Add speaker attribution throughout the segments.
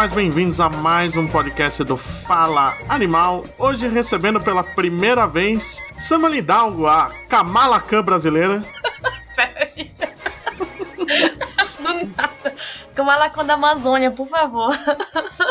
Speaker 1: animais, bem-vindos a mais um podcast do Fala Animal. Hoje recebendo pela primeira vez Samuel Hidalgo, a Kamala Khan brasileira.
Speaker 2: Peraí. Do nada. Kamala Khan da Amazônia, por favor.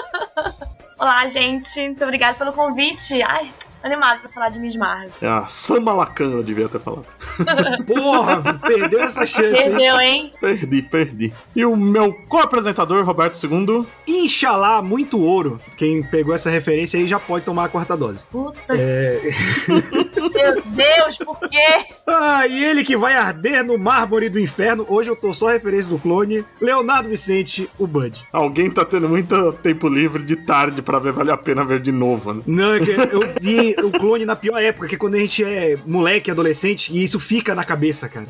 Speaker 2: Olá, gente. Muito obrigada pelo convite. Ai, animado pra falar de Miss Marvel.
Speaker 1: É a Samalacan, eu devia ter falado.
Speaker 3: Porra, perdeu essa chance.
Speaker 2: Perdeu, hein?
Speaker 1: Perdi, perdi. E o meu co-apresentador, Roberto II.
Speaker 3: Inxalá, muito ouro. Quem pegou essa referência aí já pode tomar a quarta dose.
Speaker 2: Puta,
Speaker 3: É...
Speaker 2: meu Deus, por quê?
Speaker 3: Ah, e ele que vai arder no mármore do inferno. Hoje eu tô só referência do clone. Leonardo Vicente, o Bud.
Speaker 1: Alguém tá tendo muito tempo livre de tarde pra ver, vale a pena ver de novo, né?
Speaker 3: Não, é que eu vi o clone na pior época, que é quando a gente é moleque, adolescente, e isso fica na cabeça, cara.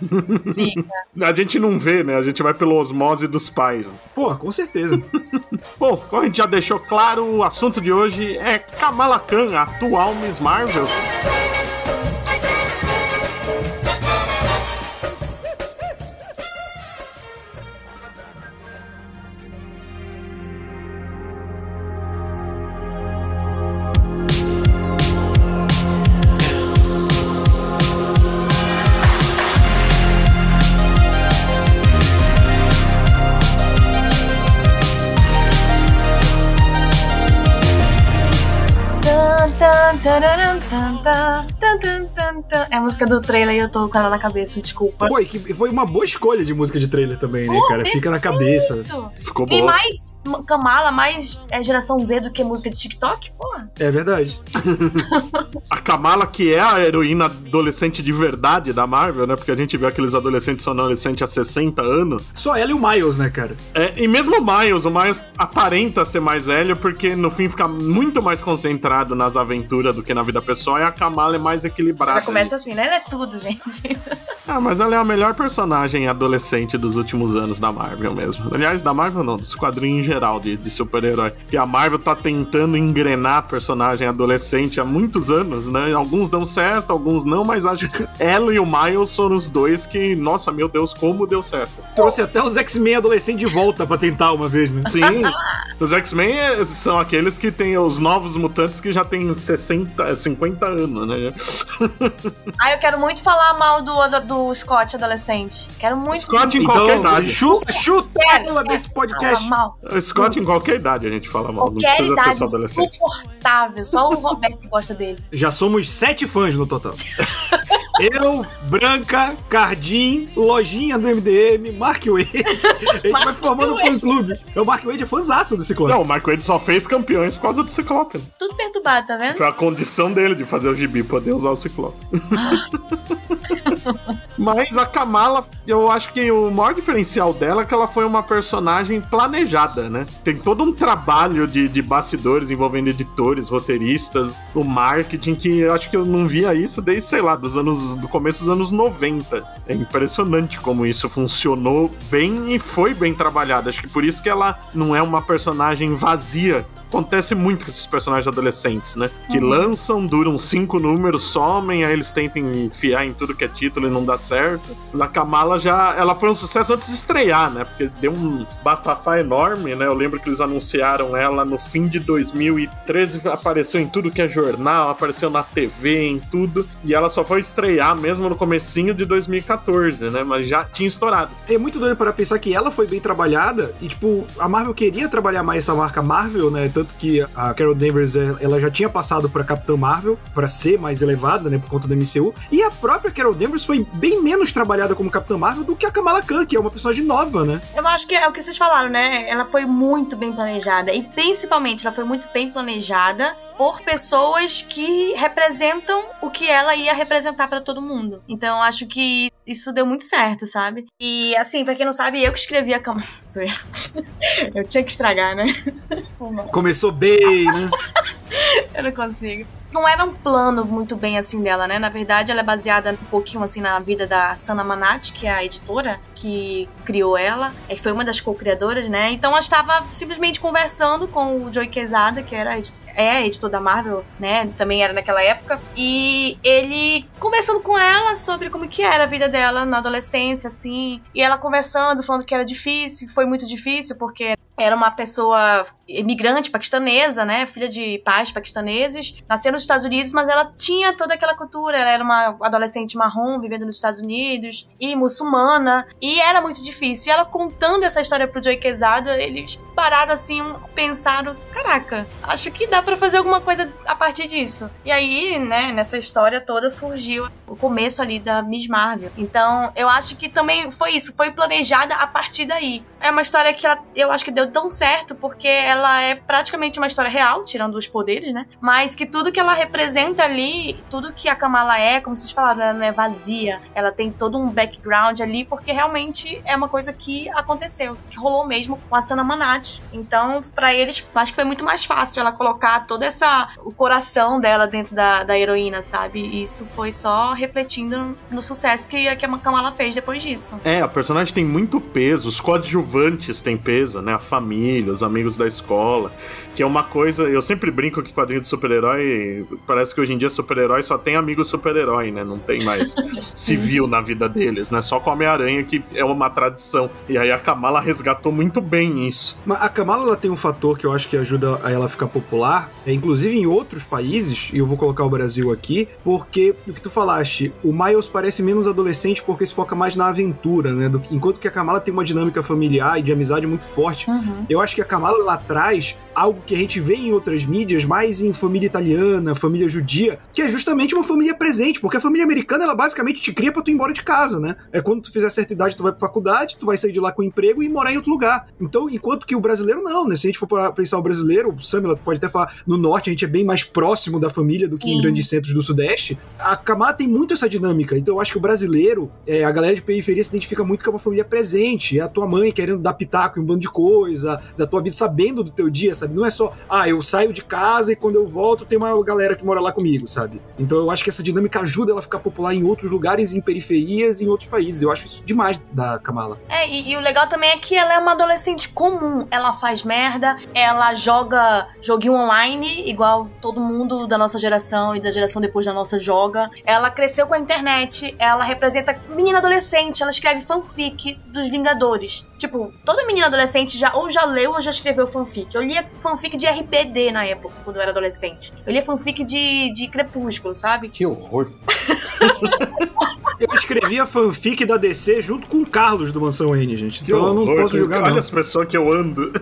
Speaker 2: Fica.
Speaker 1: A gente não vê, né? A gente vai pelo osmose dos pais.
Speaker 3: Pô, com certeza.
Speaker 1: Bom, como a gente já deixou claro, o assunto de hoje é Kamala Khan, a atual Miss Marvel.
Speaker 2: É a música do trailer e eu tô com ela na cabeça, desculpa.
Speaker 3: Pô, e que foi uma boa escolha de música de trailer também, né, cara? Fica na cabeça.
Speaker 1: Ficou
Speaker 2: E
Speaker 1: boa.
Speaker 2: mais Kamala, mais é, geração Z do que música de TikTok? Porra.
Speaker 3: É verdade.
Speaker 1: A Kamala, que é a heroína adolescente de verdade da Marvel, né? Porque a gente vê aqueles adolescentes são adolescentes há 60 anos.
Speaker 3: Só ela e o Miles, né, cara?
Speaker 1: É, e mesmo o Miles, o Miles aparenta ser mais velho, porque no fim fica muito mais concentrado nas aventuras do que na vida pessoal, e a Kamala é mais equilibrada.
Speaker 2: Já começa
Speaker 1: nisso.
Speaker 2: assim, né? Ela é tudo, gente.
Speaker 1: Ah, mas ela é a melhor personagem adolescente dos últimos anos da Marvel mesmo. Aliás, da Marvel não, dos quadrinhos em geral de, de super-herói. Que a Marvel tá tentando engrenar personagem adolescente há muitos anos, né? Alguns dão certo, alguns não, mas acho que ela e o Miles foram os dois que, nossa, meu Deus, como deu certo.
Speaker 3: Trouxe até os X-Men adolescentes de volta pra tentar uma vez, né?
Speaker 1: Sim, os X-Men é- são aqueles que têm os novos mutantes que já têm 60, 50 anos, né?
Speaker 2: Ah, eu quero muito falar mal do, do, Scott adolescente. Quero muito.
Speaker 1: Scott em qualquer
Speaker 3: Então,
Speaker 1: idade.
Speaker 3: chuta, chuta
Speaker 2: quero
Speaker 3: desse podcast.
Speaker 2: mal.
Speaker 1: O Scott em qualquer idade a gente fala mal, não
Speaker 2: Qualquer
Speaker 1: precisa ser
Speaker 2: idade
Speaker 1: só adolescente.
Speaker 2: insuportável. Só o Roberto que gosta dele.
Speaker 3: Já somos sete fãs no total. Eu, Branca, Cardim, Lojinha do MDM, Mark Wade. A gente vai formando um fã-clube. O Mark Wade é fãzaço do Ciclone.
Speaker 1: Não, o Marco Wade só fez campeões por causa do Ciclope.
Speaker 2: Tudo perturbado, tá vendo?
Speaker 1: Foi a condição dele de fazer o gibi, poder usar o Ciclope. Mas a Kamala, eu acho que o maior diferencial dela é que ela foi uma personagem planejada, né? Tem todo um trabalho de, de bastidores envolvendo editores, roteiristas, o marketing, que eu acho que eu não via isso desde, sei lá, dos anos do começo dos anos 90. É impressionante como isso funcionou bem e foi bem trabalhado. Acho que por isso que ela não é uma personagem vazia acontece muito com esses personagens adolescentes, né? Que lançam, duram cinco números, somem, aí eles tentam enfiar em tudo que é título e não dá certo. Na Kamala já. Ela foi um sucesso antes de estrear, né? Porque deu um bafafá enorme, né? Eu lembro que eles anunciaram ela no fim de 2013, apareceu em tudo que é jornal, apareceu na TV, em tudo. E ela só foi estrear mesmo no comecinho de 2014, né? Mas já tinha estourado.
Speaker 3: É muito doido para pensar que ela foi bem trabalhada e, tipo, a Marvel queria trabalhar mais essa marca Marvel, né? Tanto que a Carol Danvers, eh, ela já tinha passado pra Capitã Marvel para ser mais elevada, né? Por conta do MCU. E a própria Carol Danvers foi bem menos trabalhada como Capitã Marvel do que a Kamala Khan, que é uma personagem nova, né?
Speaker 2: Eu acho que é o que vocês falaram, né? Ela foi muito bem planejada. E principalmente, ela foi muito bem planejada por pessoas que representam o que ela ia representar pra todo mundo. Então, eu acho que isso deu muito certo, sabe? E, assim, pra quem não sabe, eu que escrevi a. Zoeira. eu tinha que estragar, né?
Speaker 3: Começou bem, né?
Speaker 2: Eu não consigo. Não era um plano muito bem assim dela, né? Na verdade, ela é baseada um pouquinho assim na vida da Sana Manat, que é a editora que criou ela, e foi uma das co-criadoras, né? Então ela estava simplesmente conversando com o Joey Quesada, que era é editor da Marvel, né? Também era naquela época, e ele conversando com ela sobre como que era a vida dela na adolescência, assim, e ela conversando, falando que era difícil, que foi muito difícil, porque era uma pessoa imigrante paquistanesa, né, filha de pais paquistaneses, nasceu nos Estados Unidos, mas ela tinha toda aquela cultura, ela era uma adolescente marrom vivendo nos Estados Unidos e muçulmana, e era muito difícil. E ela contando essa história pro Joey Quesada, eles pararam assim, pensaram, caraca, acho que dá para fazer alguma coisa a partir disso. E aí, né, nessa história toda surgiu o começo ali da Miss Marvel. Então, eu acho que também foi isso, foi planejada a partir daí. É uma história que ela, eu acho que deu tão certo porque ela é praticamente uma história real, tirando os poderes, né? Mas que tudo que ela representa ali, tudo que a Kamala é, como vocês falaram, ela não é vazia. Ela tem todo um background ali, porque realmente é uma coisa que aconteceu, que rolou mesmo com a Sana Manat. Então, para eles, acho que foi muito mais fácil ela colocar toda essa. o coração dela dentro da, da heroína, sabe? E isso foi só refletindo no sucesso que, que a Kamala fez depois disso.
Speaker 1: É, a personagem tem muito peso, os coadjuvantes têm peso, né? A família, os amigos da escola que é uma coisa. Eu sempre brinco que quadrinho de super-herói. Parece que hoje em dia super-herói só tem amigo super-herói, né? Não tem mais civil na vida deles, né? Só com Homem-Aranha, que é uma tradição. E aí a Kamala resgatou muito bem isso.
Speaker 3: A Kamala ela tem um fator que eu acho que ajuda a ela ficar popular, é inclusive em outros países, e eu vou colocar o Brasil aqui, porque o que tu falaste, o Miles parece menos adolescente porque se foca mais na aventura, né? Do, enquanto que a Kamala tem uma dinâmica familiar e de amizade muito forte. Uhum. Eu acho que a Kamala lá atrás algo que a gente vê em outras mídias, mais em família italiana, família judia, que é justamente uma família presente, porque a família americana, ela basicamente te cria pra tu ir embora de casa, né? É quando tu fizer certa idade, tu vai pra faculdade, tu vai sair de lá com emprego e morar em outro lugar. Então, enquanto que o brasileiro não, né? Se a gente for pensar o brasileiro, o Samila pode até falar, no norte a gente é bem mais próximo da família do que Sim. em grandes centros do sudeste. A Camada tem muito essa dinâmica, então eu acho que o brasileiro, é, a galera de periferia se identifica muito com uma família presente, é a tua mãe querendo dar pitaco em um bando de coisa, da tua vida sabendo do teu dia, sabe? Não é só, ah, eu saio de casa e quando eu volto tem uma galera que mora lá comigo, sabe? Então eu acho que essa dinâmica ajuda ela a ficar popular em outros lugares, em periferias em outros países. Eu acho isso demais da Kamala.
Speaker 2: É, e, e, o legal também é que ela é uma adolescente comum. Ela faz merda, ela joga joguinho online, igual todo mundo da nossa geração e da geração depois da nossa joga. Ela cresceu com a internet, ela representa menina adolescente, ela escreve fanfic dos Vingadores. Tipo, toda menina adolescente já ou já leu ou já escreveu fanfic. Eu lia fanfic de RBD na época, quando eu era adolescente. Eu lia fanfic de, de Crepúsculo, sabe?
Speaker 1: Que horror.
Speaker 3: eu escrevia fanfic da DC junto com o Carlos do Mansão N, gente. Então eu não posso jogar.
Speaker 1: Olha as pessoas que eu ando.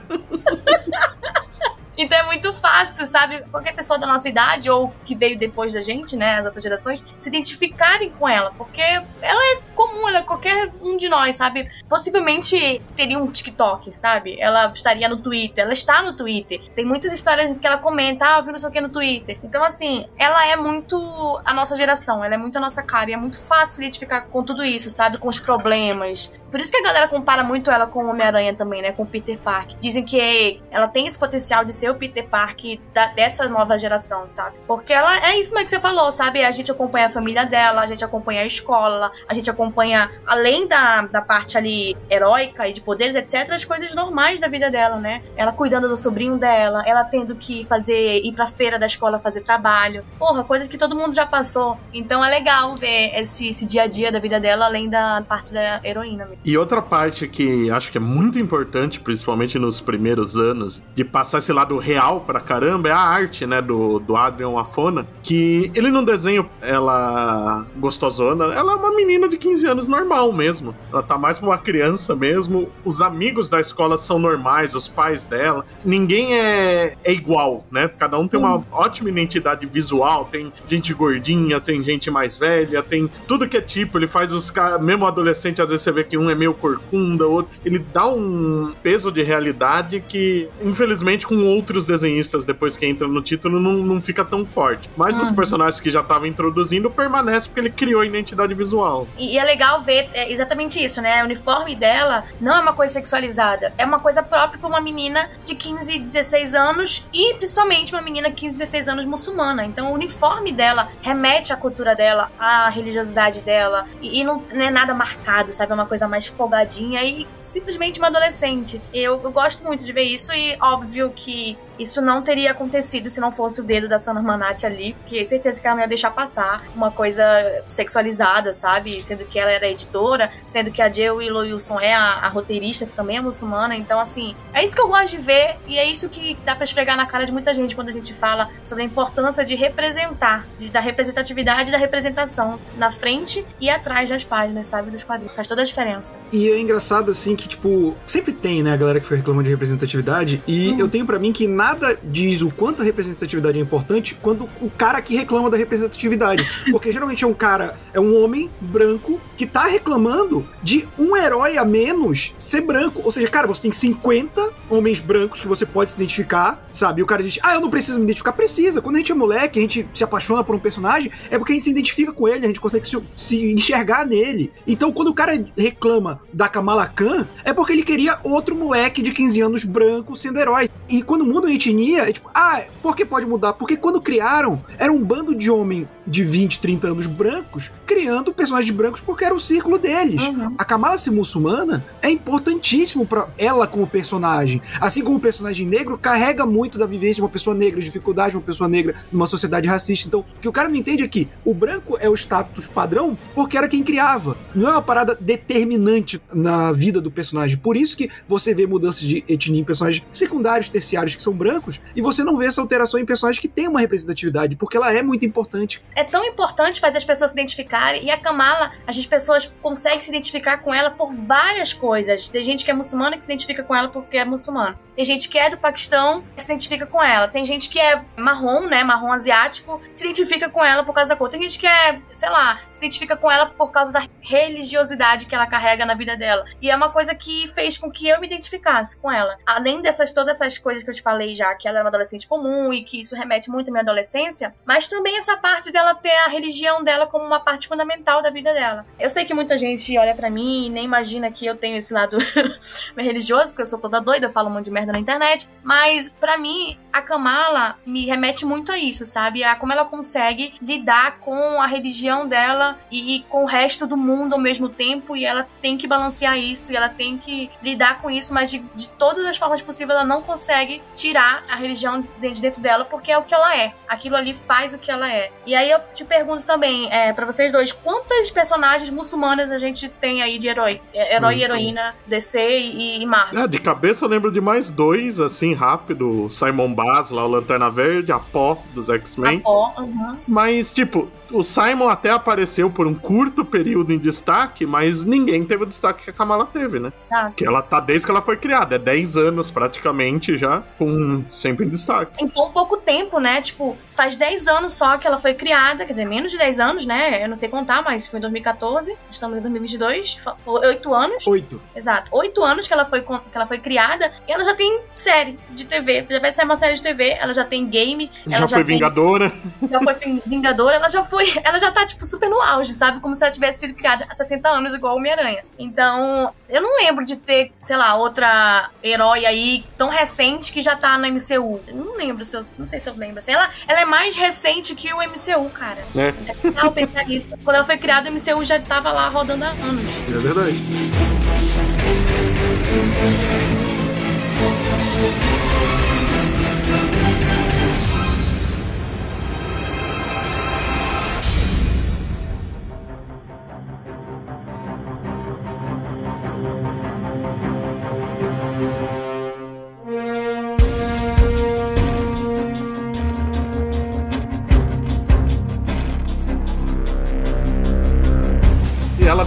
Speaker 2: Então é muito fácil, sabe? Qualquer pessoa da nossa idade ou que veio depois da gente, né, as outras gerações, se identificarem com ela, porque ela é comum, ela é qualquer um de nós, sabe? Possivelmente teria um TikTok, sabe? Ela estaria no Twitter, ela está no Twitter. Tem muitas histórias que ela comenta, ah, eu vi não sei o que no Twitter. Então, assim, ela é muito a nossa geração, ela é muito a nossa cara e é muito fácil identificar com tudo isso, sabe? Com os problemas. Por isso que a galera compara muito ela com o Homem-Aranha também, né? Com o Peter Parker. Dizem que ela tem esse potencial de ser ser o Peter Parker da, dessa nova geração, sabe? Porque ela é isso que você falou, sabe? A gente acompanha a família dela, a gente acompanha a escola, a gente acompanha, além da, da parte ali heróica e de poderes, etc., as coisas normais da vida dela, né? Ela cuidando do sobrinho dela, ela tendo que fazer, ir pra feira da escola fazer trabalho. Porra, coisas que todo mundo já passou. Então é legal ver esse, esse dia a dia da vida dela, além da parte da heroína. Mesmo.
Speaker 1: E outra parte que acho que é muito importante, principalmente nos primeiros anos, de passar esse lado real pra caramba é a arte, né, do, do Adrian Afona, que ele não desenha ela gostosona, ela é uma menina de 15 anos normal mesmo. Ela tá mais pra uma criança mesmo. Os amigos da escola são normais, os pais dela. Ninguém é, é igual, né? Cada um tem uma hum. ótima identidade visual, tem gente gordinha, tem gente mais velha, tem tudo que é tipo. Ele faz os caras, mesmo adolescente, às vezes você vê que um é meio corcunda, outro. Ele dá um peso de realidade que, infelizmente, com outro outros desenhistas, depois que entra no título, não, não fica tão forte. Mas uhum. os personagens que já estavam introduzindo permanece porque ele criou a identidade visual.
Speaker 2: E, e é legal ver é exatamente isso, né? O uniforme dela não é uma coisa sexualizada, é uma coisa própria para uma menina de 15, 16 anos e principalmente uma menina de 15, 16 anos muçulmana. Então o uniforme dela remete à cultura dela, à religiosidade dela e, e não, não, é nada marcado, sabe? É uma coisa mais folgadinha e simplesmente uma adolescente. Eu, eu gosto muito de ver isso e óbvio que isso não teria acontecido se não fosse o dedo da Sana Manati ali, porque certeza que ela não ia deixar passar uma coisa sexualizada, sabe? Sendo que ela era editora, sendo que a Jill Wilson é a, a, roteirista, que também é muçulmana. Então, assim, é isso que eu gosto de ver e é isso que dá pra esfregar na cara de muita gente quando a gente fala sobre a importância de representar, de, da representatividade e da representação na frente e atrás das páginas, sabe? Dos quadrinhos. Faz toda a diferença.
Speaker 3: E é engraçado, assim, que, tipo, sempre tem, né, a galera que foi reclamando de representatividade, e uhum. eu tenho para mim que nada diz o quanto a representatividade é importante quando o cara que reclama da representatividade. Porque geralmente é um cara, é um homem branco que tá reclamando de um herói a menos ser branco. Ou seja, cara, você tem 50 homens brancos que você pode se identificar, sabe? E o cara diz, ah, eu não preciso me identificar. Precisa. Quando a gente é moleque, a gente se apaixona por um personagem, é porque a gente se identifica com ele, a gente consegue se, se enxergar nele. Então, quando o cara reclama da Kamala Khan, é porque ele queria outro moleque de 15 anos branco sendo herói. E quando muda a etnia, é tipo, ah, por que pode mudar? Porque quando criaram, era um bando de homem de 20, 30 anos brancos criando personagens brancos porque era o círculo deles. Uhum. A Kamala ser muçulmana é importantíssimo para ela como personagem. Assim como o personagem negro carrega muito da vivência de uma pessoa negra, dificuldade de uma pessoa negra numa sociedade racista. Então, o que o cara não entende é que o branco é o status padrão porque era quem criava. Não é uma parada determinante na vida do personagem. Por isso que você vê mudanças de etnia em personagens secundários, terciários que são brancos, e você não vê essa alteração em personagens que têm uma representatividade, porque ela é muito importante.
Speaker 2: É tão importante fazer as pessoas se identificarem, e a Kamala, as pessoas conseguem se identificar com ela por várias coisas. Tem gente que é muçulmana que se identifica com ela porque é muçulmana. Tem gente que é do Paquistão que se identifica com ela. Tem gente que é marrom, né, marrom asiático, se identifica com ela por causa da cor. Tem gente que é, sei lá, se identifica com ela por causa da religiosidade que ela carrega na vida dela. E é uma coisa que fez com que eu me identificasse com ela. Além dessas todas essas coisas que eu te falei já, que ela era uma adolescente comum e que isso remete muito à minha adolescência, mas também essa parte dela ter a religião dela como uma parte fundamental da vida dela. Eu sei que muita gente olha para mim e nem imagina que eu tenho esse lado religioso, porque eu sou toda doida, falo um monte de merda na internet, mas para mim a Kamala me remete muito a isso, sabe? A como ela consegue lidar com a religião dela e, e com o resto do mundo ao mesmo tempo e ela tem que balancear isso e ela tem que lidar com isso, mas de, de todas as formas possíveis ela não consegue tirar a religião de dentro dela porque é o que ela é. Aquilo ali faz o que ela é. E aí eu te pergunto também, é, para vocês dois, quantas personagens muçulmanas a gente tem aí de herói? É, herói e heroína, DC e, e Marvel?
Speaker 1: É, de cabeça eu lembro de mais dois, assim, rápido. Simon Baz, lá, o Lanterna Verde, a Pó, dos X-Men.
Speaker 2: Uhum.
Speaker 1: Mas, tipo, o Simon até apareceu por um curto período em destaque, mas ninguém teve o destaque que a Kamala teve, né?
Speaker 2: Exato.
Speaker 1: Que ela tá desde que ela foi criada, é 10 anos praticamente já, com sempre em destaque.
Speaker 2: Então, pouco tempo, né? Tipo, faz 10 anos só que ela foi criada, quer dizer, menos de 10 anos, né? Eu não sei contar, mas foi em 2014, estamos em 2022, 8 anos.
Speaker 3: 8.
Speaker 2: Exato. 8 anos que ela foi, que ela foi criada e ela já tem série de TV, já vai sair uma série de TV, ela já tem game,
Speaker 1: já
Speaker 2: ela
Speaker 1: já foi tem, Vingadora.
Speaker 2: Já foi Vingadora, ela já foi, ela já tá, tipo, super no auge, sabe? Como se ela tivesse sido criada há 60 anos, igual Homem-Aranha. Então, eu não lembro de ter, sei lá, outra herói aí tão recente que já tá na MCU. Não lembro se eu. Não sei se eu lembro. Assim, ela, ela é mais recente que o MCU, cara.
Speaker 1: É.
Speaker 2: É legal pensar nisso. Quando ela foi criada, o MCU já tava lá rodando há anos.
Speaker 1: É verdade.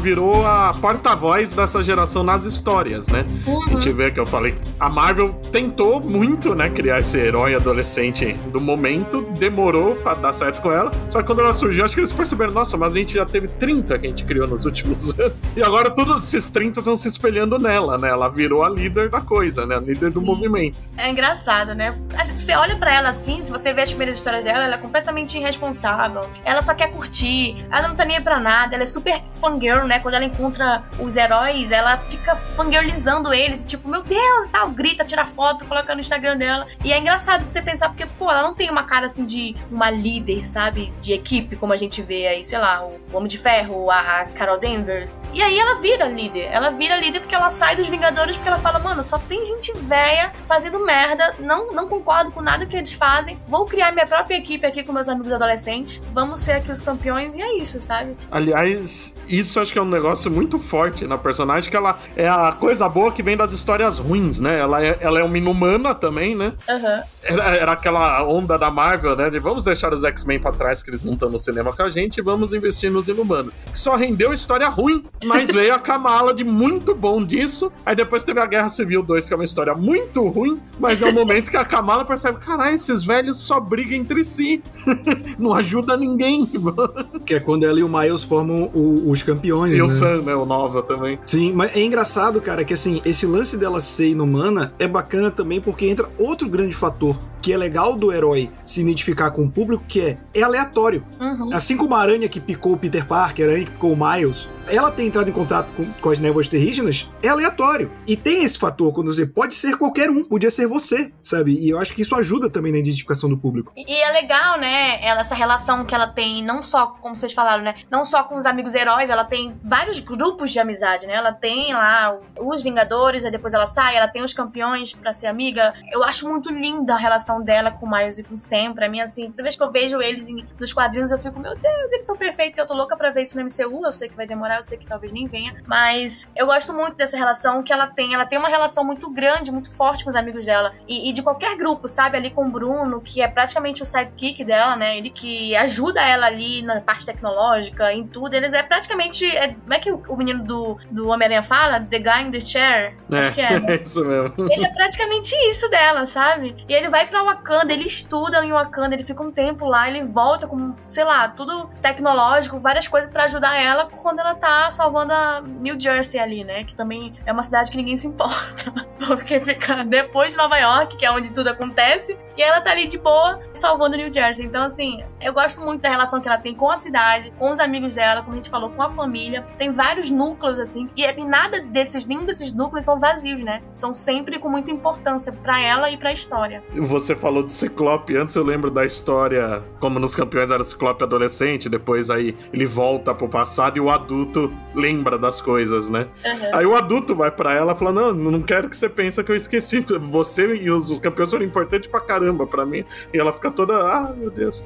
Speaker 1: Virou a porta-voz dessa geração nas histórias, né? Uhum. A gente vê que eu falei. A Marvel tentou muito, né, criar esse herói adolescente do momento, demorou pra dar certo com ela. Só que quando ela surgiu, acho que eles perceberam, nossa, mas a gente já teve 30 que a gente criou nos últimos anos. E agora todos esses 30 estão se espelhando nela, né? Ela virou a líder da coisa, né? A líder do Sim. movimento.
Speaker 2: É engraçado, né? Você olha para ela assim, se você vê as primeiras histórias dela, ela é completamente irresponsável. Ela só quer curtir, ela não tá nem pra nada, ela é super fangirl né? Quando ela encontra os heróis, ela fica fangirlizando eles, tipo, meu Deus, e tal, grita, tira foto, coloca no Instagram dela. E é engraçado você pensar, porque, pô, ela não tem uma cara assim de uma líder, sabe? De equipe, como a gente vê aí, sei lá, o Homem de Ferro, a Carol Danvers. E aí ela vira líder. Ela vira líder porque ela sai dos Vingadores porque ela fala, mano, só tem gente velha fazendo merda, não, não concordo com nada que eles fazem, vou criar minha própria equipe aqui com meus amigos adolescentes, vamos ser aqui os campeões e é isso, sabe?
Speaker 1: Aliás, isso acho que é um negócio muito forte na personagem, que ela é a coisa boa que vem das histórias ruins, né? Ela é, ela é uma inumana também, né?
Speaker 2: Uhum.
Speaker 1: Era, era aquela onda da Marvel, né? De vamos deixar os X-Men pra trás, que eles não estão no cinema com a gente, e vamos investir nos inumanos. Que só rendeu história ruim, mas veio a Kamala de muito bom disso. Aí depois teve a Guerra Civil 2, que é uma história muito ruim, mas é o momento que a Kamala percebe: caralho, esses velhos só brigam entre si. não ajuda ninguém.
Speaker 3: que é quando ela e o Miles formam o, os campeões.
Speaker 1: E
Speaker 3: né?
Speaker 1: o Sam, né? O Nova também.
Speaker 3: Sim, mas é engraçado, cara, que assim, esse lance dela ser inumana é bacana também porque entra outro grande fator Senhor que é legal do herói se identificar com o público, que é, é aleatório.
Speaker 2: Uhum.
Speaker 3: Assim como a aranha que picou o Peter Parker, a aranha que picou o Miles, ela ter entrado em contato com, com as névoas terrígenas é aleatório. E tem esse fator, quando você pode ser qualquer um, podia ser você, sabe? E eu acho que isso ajuda também na identificação do público.
Speaker 2: E, e é legal, né, ela, essa relação que ela tem, não só, como vocês falaram, né, não só com os amigos heróis, ela tem vários grupos de amizade, né? Ela tem lá os Vingadores, aí depois ela sai, ela tem os campeões pra ser amiga. Eu acho muito linda a relação dela com o Miles e com o Sam. Pra mim, assim, toda vez que eu vejo eles em, nos quadrinhos, eu fico, meu Deus, eles são perfeitos. Eu tô louca pra ver isso no MCU. Eu sei que vai demorar, eu sei que talvez nem venha. Mas eu gosto muito dessa relação que ela tem. Ela tem uma relação muito grande, muito forte com os amigos dela. E, e de qualquer grupo, sabe? Ali com o Bruno, que é praticamente o sidekick dela, né? Ele que ajuda ela ali na parte tecnológica, em tudo. Eles é praticamente. É, como é que o, o menino do, do Homem-Aranha fala? The guy in the chair? Acho que é. né?
Speaker 1: É isso mesmo.
Speaker 2: Ele é praticamente isso dela, sabe? E ele vai pra Wakanda, ele estuda em Wakanda, ele fica um tempo lá, ele volta com, sei lá, tudo tecnológico, várias coisas pra ajudar ela quando ela tá salvando a New Jersey ali, né? Que também é uma cidade que ninguém se importa. Porque fica depois de Nova York, que é onde tudo acontece, e ela tá ali de boa salvando New Jersey. Então, assim, eu gosto muito da relação que ela tem com a cidade, com os amigos dela, como a gente falou, com a família. Tem vários núcleos, assim, e tem nada desses, nenhum desses núcleos são vazios, né? São sempre com muita importância pra ela e pra história.
Speaker 1: Você falou do Ciclope antes, eu lembro da história, como nos campeões era Ciclope adolescente, depois aí ele volta pro passado e o adulto lembra das coisas, né?
Speaker 2: Uhum.
Speaker 1: Aí o adulto vai pra ela e fala: Não, não quero que você pense que eu esqueci. Você e os, os campeões foram importantes pra caramba pra mim. E ela fica toda, ah, meu Deus.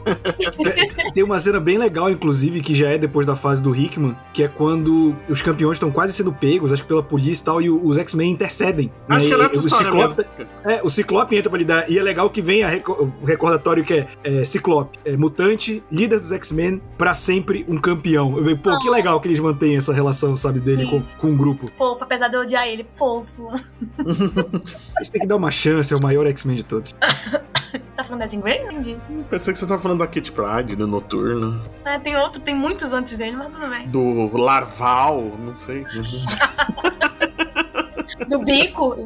Speaker 3: Tem uma cena bem legal, inclusive, que já é depois da fase do Hickman, que é quando os campeões estão quase sendo pegos, acho que pela polícia e tal, e os X-Men intercedem.
Speaker 1: Acho
Speaker 3: né?
Speaker 1: que é nessa
Speaker 3: o
Speaker 1: história
Speaker 3: Ciclope. É, o Ciclope entra pra lidar. E é legal que vem a reco- o recordatório que é, é, Ciclope, é, mutante, líder dos X-Men, pra sempre um campeão. Eu, pô, que legal que eles mantêm essa relação, sabe, dele com, com o grupo.
Speaker 2: Fofo, apesar de eu odiar ele, fofo.
Speaker 3: Vocês têm que dar uma chance, é o maior X-Men de todos.
Speaker 2: Você tá falando da Jean Grey? Entendi.
Speaker 1: Pensei que você tava falando da Kit Pride, do Noturno,
Speaker 2: Ah, tem outro, tem muitos antes dele, mas tudo bem.
Speaker 1: do Larval, não sei.
Speaker 2: Do bico.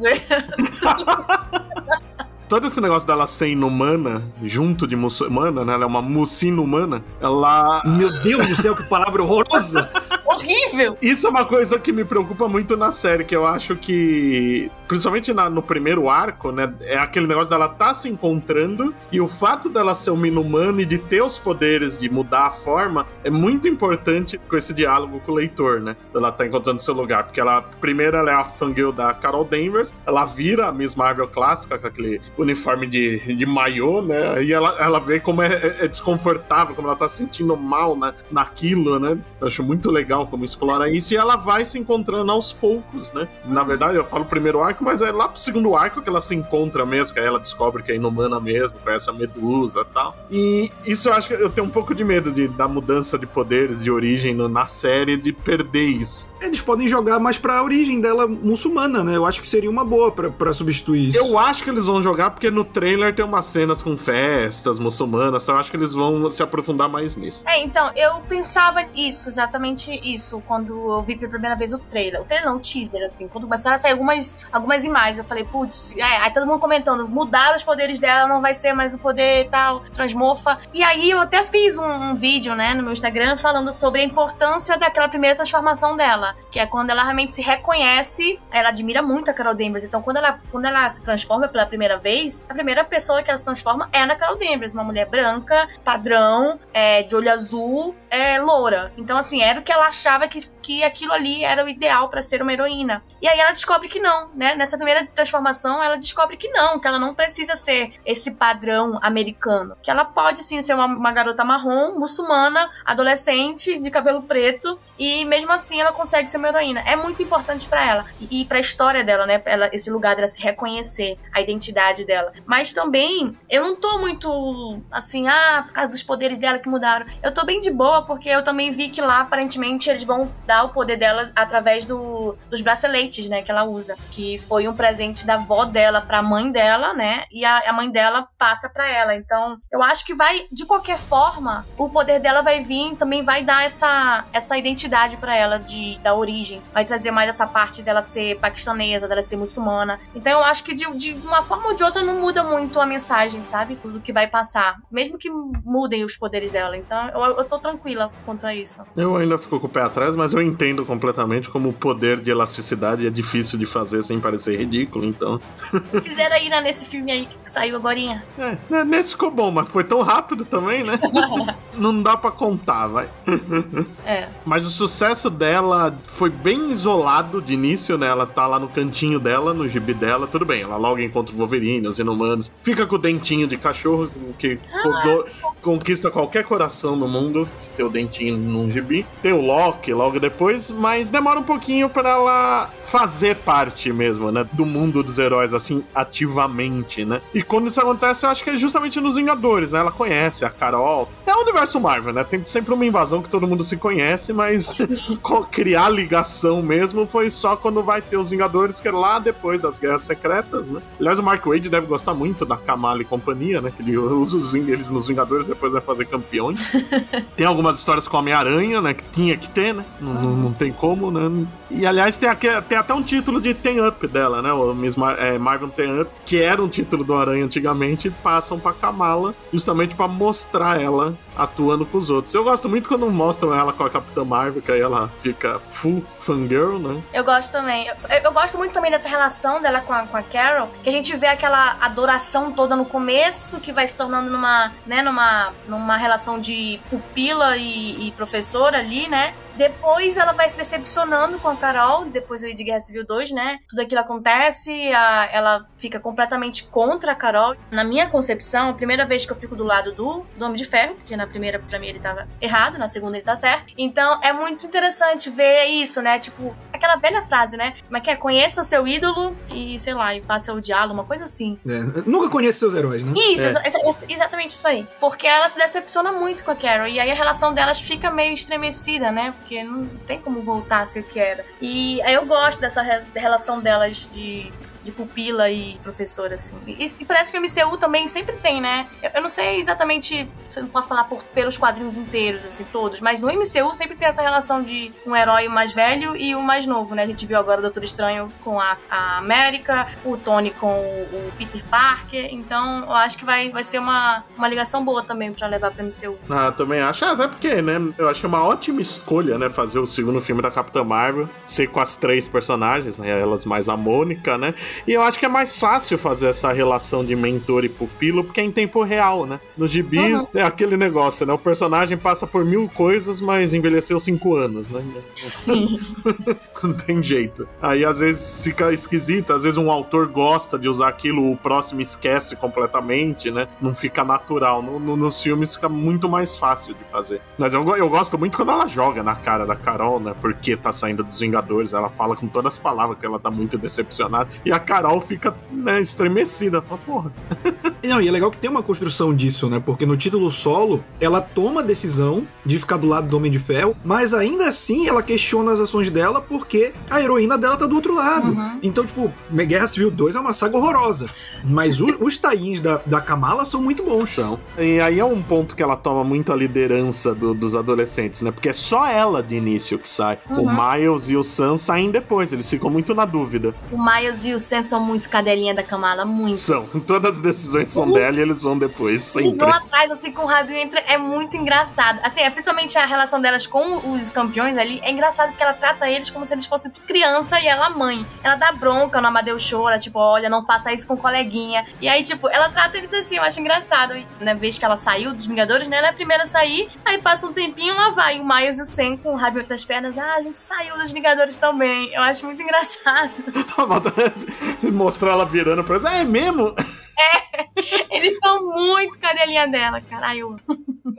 Speaker 1: Todo esse negócio dela ser inumana, junto de muçulmana, né? Ela é uma mucina humana. Ela.
Speaker 3: Meu Deus do céu, que palavra horrorosa!
Speaker 2: Horrível!
Speaker 1: Isso é uma coisa que me preocupa muito na série, que eu acho que, principalmente na- no primeiro arco, né, é aquele negócio dela tá se encontrando e o fato dela ser uma inumana e de ter os poderes de mudar a forma é muito importante com esse diálogo com o leitor, né? Ela tá encontrando seu lugar, porque ela, primeiro, ela é a fangirl da Carol Danvers, ela vira a Miss Marvel clássica com aquele uniforme de, de maiô, né? E ela, ela vê como é, é- é desconfortável, como ela tá se sentindo mal na, naquilo, né? Eu acho muito legal como explora isso e ela vai se encontrando aos poucos, né? Na verdade, eu falo primeiro arco, mas é lá pro segundo arco que ela se encontra mesmo, que aí ela descobre que é inumana mesmo, conhece a medusa e tal. E isso eu acho que eu tenho um pouco de medo de, da mudança de poderes de origem no- na série, de perder isso.
Speaker 3: Eles podem jogar mais pra origem dela muçulmana, né? Eu acho que seria uma boa pra, pra substituir isso.
Speaker 1: Eu acho que eles vão jogar porque no trailer tem umas cenas com festas muçulmanas, então eu acho que eles vão se aprofundar mais nisso.
Speaker 2: É, então, eu pensava isso, exatamente isso. isso quando eu vi pela primeira vez o trailer. O trailer não, o teaser, assim. Quando começaram a sair algumas, algumas imagens, eu falei, putz, é, aí todo mundo comentando, mudaram os poderes dela, não vai ser mais o poder e tal, transmorfa. E aí eu até fiz um, um, vídeo, né, no meu Instagram falando sobre a importância daquela primeira transformação dela, que é quando ela realmente se reconhece, ela admira muito a Carol Danvers, então quando ela, quando ela se transforma pela primeira vez, a primeira pessoa que ela se transforma é na Carol Danvers, uma mulher branca, padrão, é, de olho azul, é, loura. Então, assim, era o que ela achava que, que aquilo ali era o ideal para ser uma heroína. E aí ela descobre que não, né? Nessa primeira transformação, ela descobre que não, que ela não precisa ser esse padrão americano. Que ela pode, sim, ser uma, uma garota marrom, muçulmana, adolescente, de cabelo preto, e mesmo assim ela consegue ser uma heroína. É muito importante para ela. E, e pra história dela, né? Ela, esse lugar dela se reconhecer, a identidade dela. Mas também, eu não tô muito assim, ah, por causa dos poderes dela que mudaram. Eu tô bem de boa, porque eu também vi que lá, aparentemente, eles vão dar o poder dela através do, dos braceletes, né, que ela usa. Que foi um presente da avó dela pra mãe dela, né? E a, a mãe dela passa para ela. Então, eu acho que vai, de qualquer forma, o poder dela vai vir, também vai dar essa, essa identidade para ela de, da origem. Vai trazer mais essa parte dela ser paquistanesa, dela ser muçulmana. Então, eu acho que de, de uma forma ou de outra não muda muito a mensagem, sabe? Do que vai passar. Mesmo que mudem os poderes dela. Então, eu, eu tô tranquila quanto a isso.
Speaker 1: Eu ainda fico com o pé atrás, mas eu entendo completamente como o poder de elasticidade é difícil de fazer sem parecer ridículo, então.
Speaker 2: Fizeram aí né, nesse filme aí que saiu agora.
Speaker 1: É, né, nesse ficou bom, mas foi tão rápido também, né? Não dá para contar, vai.
Speaker 2: É.
Speaker 1: Mas o sucesso dela foi bem isolado de início, né? Ela tá lá no cantinho dela, no gibi dela, tudo bem. Ela logo encontra o Wolverine, os inumanos. Fica com o dentinho de cachorro, que ah, conquista qualquer coração no mundo, se ter o dentinho num gibi. Tem o Loki logo depois, mas demora um pouquinho para ela fazer parte mesmo, né? Do mundo dos heróis, assim, ativamente, né? E quando isso acontece, eu acho que é justamente nos Vingadores, né? Ela conhece a Carol. É o universo Marvel, né? Tem sempre uma invasão que todo mundo se conhece, mas criar ligação mesmo foi só quando vai ter os Vingadores, que é lá depois das Guerras Secretas, né? Aliás, o Mark Wade deve gostar muito da Kamala e companhia, né? Que ele usa eles nos Vingadores depois vai fazer campeões. tem algumas histórias com Homem-Aranha, né? Que tinha que ter, né? Não, não, não, tem como, né? E aliás, tem, aqui, tem até um título de Ten Up dela, né? O Miss Mar é, Marvel Ten Up, que era um título do Aranha antigamente, passam pra Kamala, justamente para mostrar ela atuando com os outros. Eu gosto muito quando mostram ela com a Capitã Marvel, que aí ela fica full fangirl, né?
Speaker 2: Eu gosto também. Eu, eu, gosto muito também dessa relação dela com a, com a Carol, que a gente vê aquela adoração toda no começo, que vai se tornando numa, né, numa, numa relação de pupila e, e professora ali, né? Depois ela vai se decepcionando com a Carol, depois de Guerra Civil 2, né? Tudo aquilo acontece, a, ela fica completamente contra a Carol. Na minha concepção, a primeira vez que eu fico do lado do, do Homem de Ferro, porque na primeira, pra mim, ele tava errado, na segunda ele tá certo. Então é muito interessante ver isso, né? Tipo, aquela velha frase, né? É que é? Conheça o seu ídolo e, sei lá, e passe a odiá-lo, uma coisa assim.
Speaker 3: É, nunca conhece seus heróis, né?
Speaker 2: Isso, é. exatamente isso aí. Porque ela se decepciona muito com a Carol, e aí a relação delas fica meio estremecida, né? porque não tem como voltar a ser o que era. E eu gosto dessa re relação delas de de pupila e professora, assim. E, e, parece que o MCU também sempre tem, né? Eu, eu não sei exatamente, se eu não posso falar por, pelos quadrinhos inteiros, assim, todos, mas no MCU sempre tem essa relação de um herói mais velho e o mais novo, né? A gente viu agora o Doutor Estranho com a, a América, o Tony com o, o, Peter Parker, então eu acho que vai, vai ser uma, uma ligação boa também para levar pra MCU.
Speaker 1: Ah, também acho, até porque, né? Eu acho uma ótima escolha, né? Fazer o segundo filme da Capitã Marvel, ser com as três personagens, né? Elas mais a Mônica, né? E eu acho que é mais fácil fazer essa relação de mentor e pupilo, porque é em tempo real, né? No gibi uhum. é aquele negócio, né? O personagem passa por mil coisas, mas envelheceu cinco anos, né?
Speaker 2: Sim.
Speaker 1: Não tem jeito. Aí às vezes fica esquisito, às vezes um autor gosta de usar aquilo, o próximo esquece completamente, né? Não fica natural. No, no, nos filmes fica muito mais fácil de fazer. Mas eu, eu gosto muito quando ela joga na cara da Carol, né? Porque tá saindo dos Vingadores. Ela fala com todas as palavras que ela tá muito decepcionada. E a a Carol fica né, estremecida. Porra.
Speaker 3: Não, e é legal que tem uma construção disso, né? Porque no título solo, ela toma a decisão de ficar do lado do Homem de Ferro, mas ainda assim ela questiona as ações dela porque a heroína dela tá do outro lado. Uhum. Então, tipo, Guerra Civil 2 é uma saga horrorosa. Mas o, os tains da, da Kamala são muito bons.
Speaker 1: São. E aí é um ponto que ela toma muito a liderança do, dos adolescentes, né? Porque é só ela de início que sai. Uhum. O Miles e o Sam saem depois, eles ficam muito na dúvida.
Speaker 2: O Miles e o Sam são muito cadelinha da Kamala, muito.
Speaker 1: São. Todas as decisões são uhum. dela e eles vão depois, sempre.
Speaker 2: Eles vão atrás, assim, com o rabinho entre. É muito engraçado. Assim, é principalmente a relação delas com os campeões ali. É engraçado porque ela trata eles como se eles fossem criança e ela mãe. Ela dá bronca no Amadeu ela, tipo, olha, não faça isso com coleguinha. E aí, tipo, ela trata eles assim, eu acho engraçado. E, na vez que ela saiu dos Vingadores, né? Ela é a primeira a sair, aí passa um tempinho, lá vai o Miles e o Sam com o rabinho entre as pernas. Ah, a gente saiu dos Vingadores também. Eu acho muito engraçado.
Speaker 1: Mostrar ela virando pra eles. Ah, é mesmo?
Speaker 2: É, eles são muito cadelinha dela, caralho.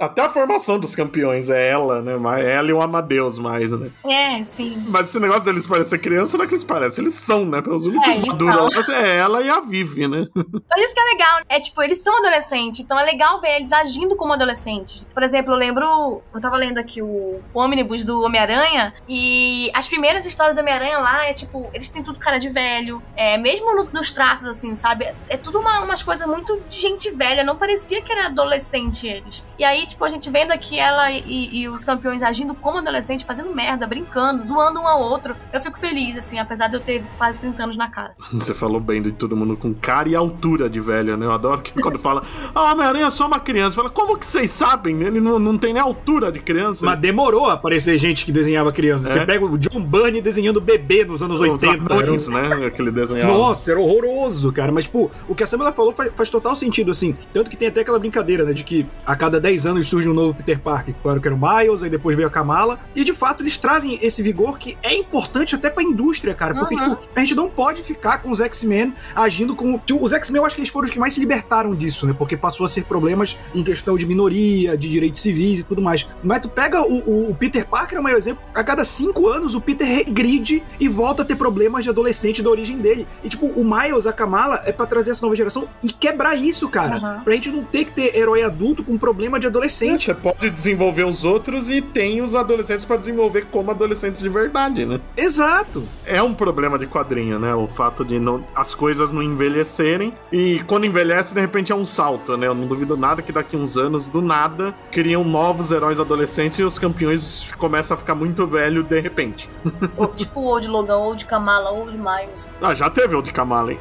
Speaker 1: Até a formação dos campeões é ela, né? Ela e o Amadeus mais, né?
Speaker 2: É, sim.
Speaker 1: Mas esse negócio deles parecer criança não é que eles parecem, eles são, né? Pelos únicos é, maduros é ela e a Vivi, né?
Speaker 2: Mas isso que é legal. É tipo, eles são adolescentes, então é legal ver eles agindo como adolescentes. Por exemplo, eu lembro. Eu tava lendo aqui o, o ônibus do Homem-Aranha e as primeiras histórias do Homem-Aranha lá é tipo, eles têm tudo cara de velho. É, mesmo no, nos traços, assim, sabe? É tudo uma, umas coisas muito de gente velha. Não parecia que era adolescente eles. E aí, tipo, a gente vendo aqui ela e, e, os campeões agindo como adolescente, fazendo merda, brincando, zoando um ao outro, eu fico feliz, assim, apesar de eu ter quase 30 anos na cara.
Speaker 1: Você falou bem de todo mundo com cara e altura de velha, né? Eu adoro que quando fala, ah, Homem-Aranha é só uma criança. Fala, como que vocês sabem? Ele não, não tem nem altura de criança.
Speaker 3: Mas demorou a aparecer gente que desenhava criança. É? Você pega o John Byrne desenhando bebê nos anos Os 80.
Speaker 1: Anões, né? Aquele desenhava.
Speaker 3: Nossa, era horroroso, cara. Mas, tipo, o que a Samela falou faz, faz total sentido, assim. Tanto que tem até aquela brincadeira, né? De que a cada 10 anos surge um novo Peter Parker, que falaram que era o Miles, aí depois veio a Kamala. E de fato, eles trazem esse vigor que é importante até pra indústria, cara. Porque, uhum. tipo, a gente não pode ficar com os X-Men agindo como. Os X-Men, eu acho que eles foram os que mais se libertaram disso, né? Porque passou a ser problemas em questão de minoria, de direitos civis e tudo mais. Mas tu pega o, o, o Peter Parker, é o maior exemplo. A cada cinco anos, o Peter regride e volta a ter problemas de adolescente da origem dele. E, tipo, o Miles, a Kamala, é para trazer essa nova geração e quebrar isso, cara. Uhum. Pra gente não ter que ter herói adulto com problema de adolescente.
Speaker 1: Você pode desenvolver os outros e tem os adolescentes para desenvolver como adolescentes de verdade, né?
Speaker 3: Exato.
Speaker 1: É um problema de quadrinho, né? O fato de não, as coisas não envelhecerem e quando envelhece, de repente é um salto, né? Eu não duvido nada que daqui uns anos, do nada, criam novos heróis adolescentes e os campeões começam a ficar muito velho de repente.
Speaker 2: Ou, tipo ou de Logan, ou de Kamala, ou de Miles.
Speaker 1: Ah, já teve o de Kamala, hein?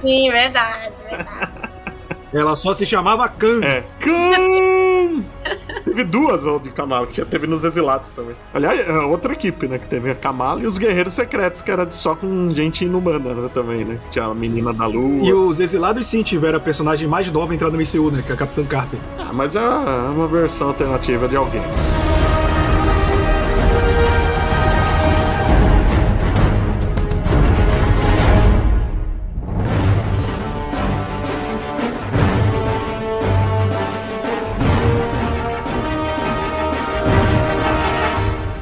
Speaker 2: Sim, verdade, verdade.
Speaker 3: Ela só se chamava Khan.
Speaker 1: É. Khan! Teve duas de Kamala, que já teve nos Exilados também. Aliás, é outra equipe, né? Que teve a Kamala e os Guerreiros Secretos, que era só com gente inumana né, também, né? Que tinha a Menina da Lua.
Speaker 3: E os Exilados sim tiveram a personagem mais nova entrando no MCU, né? Que é a Capitã Carter.
Speaker 1: Ah, mas é uma versão alternativa de alguém.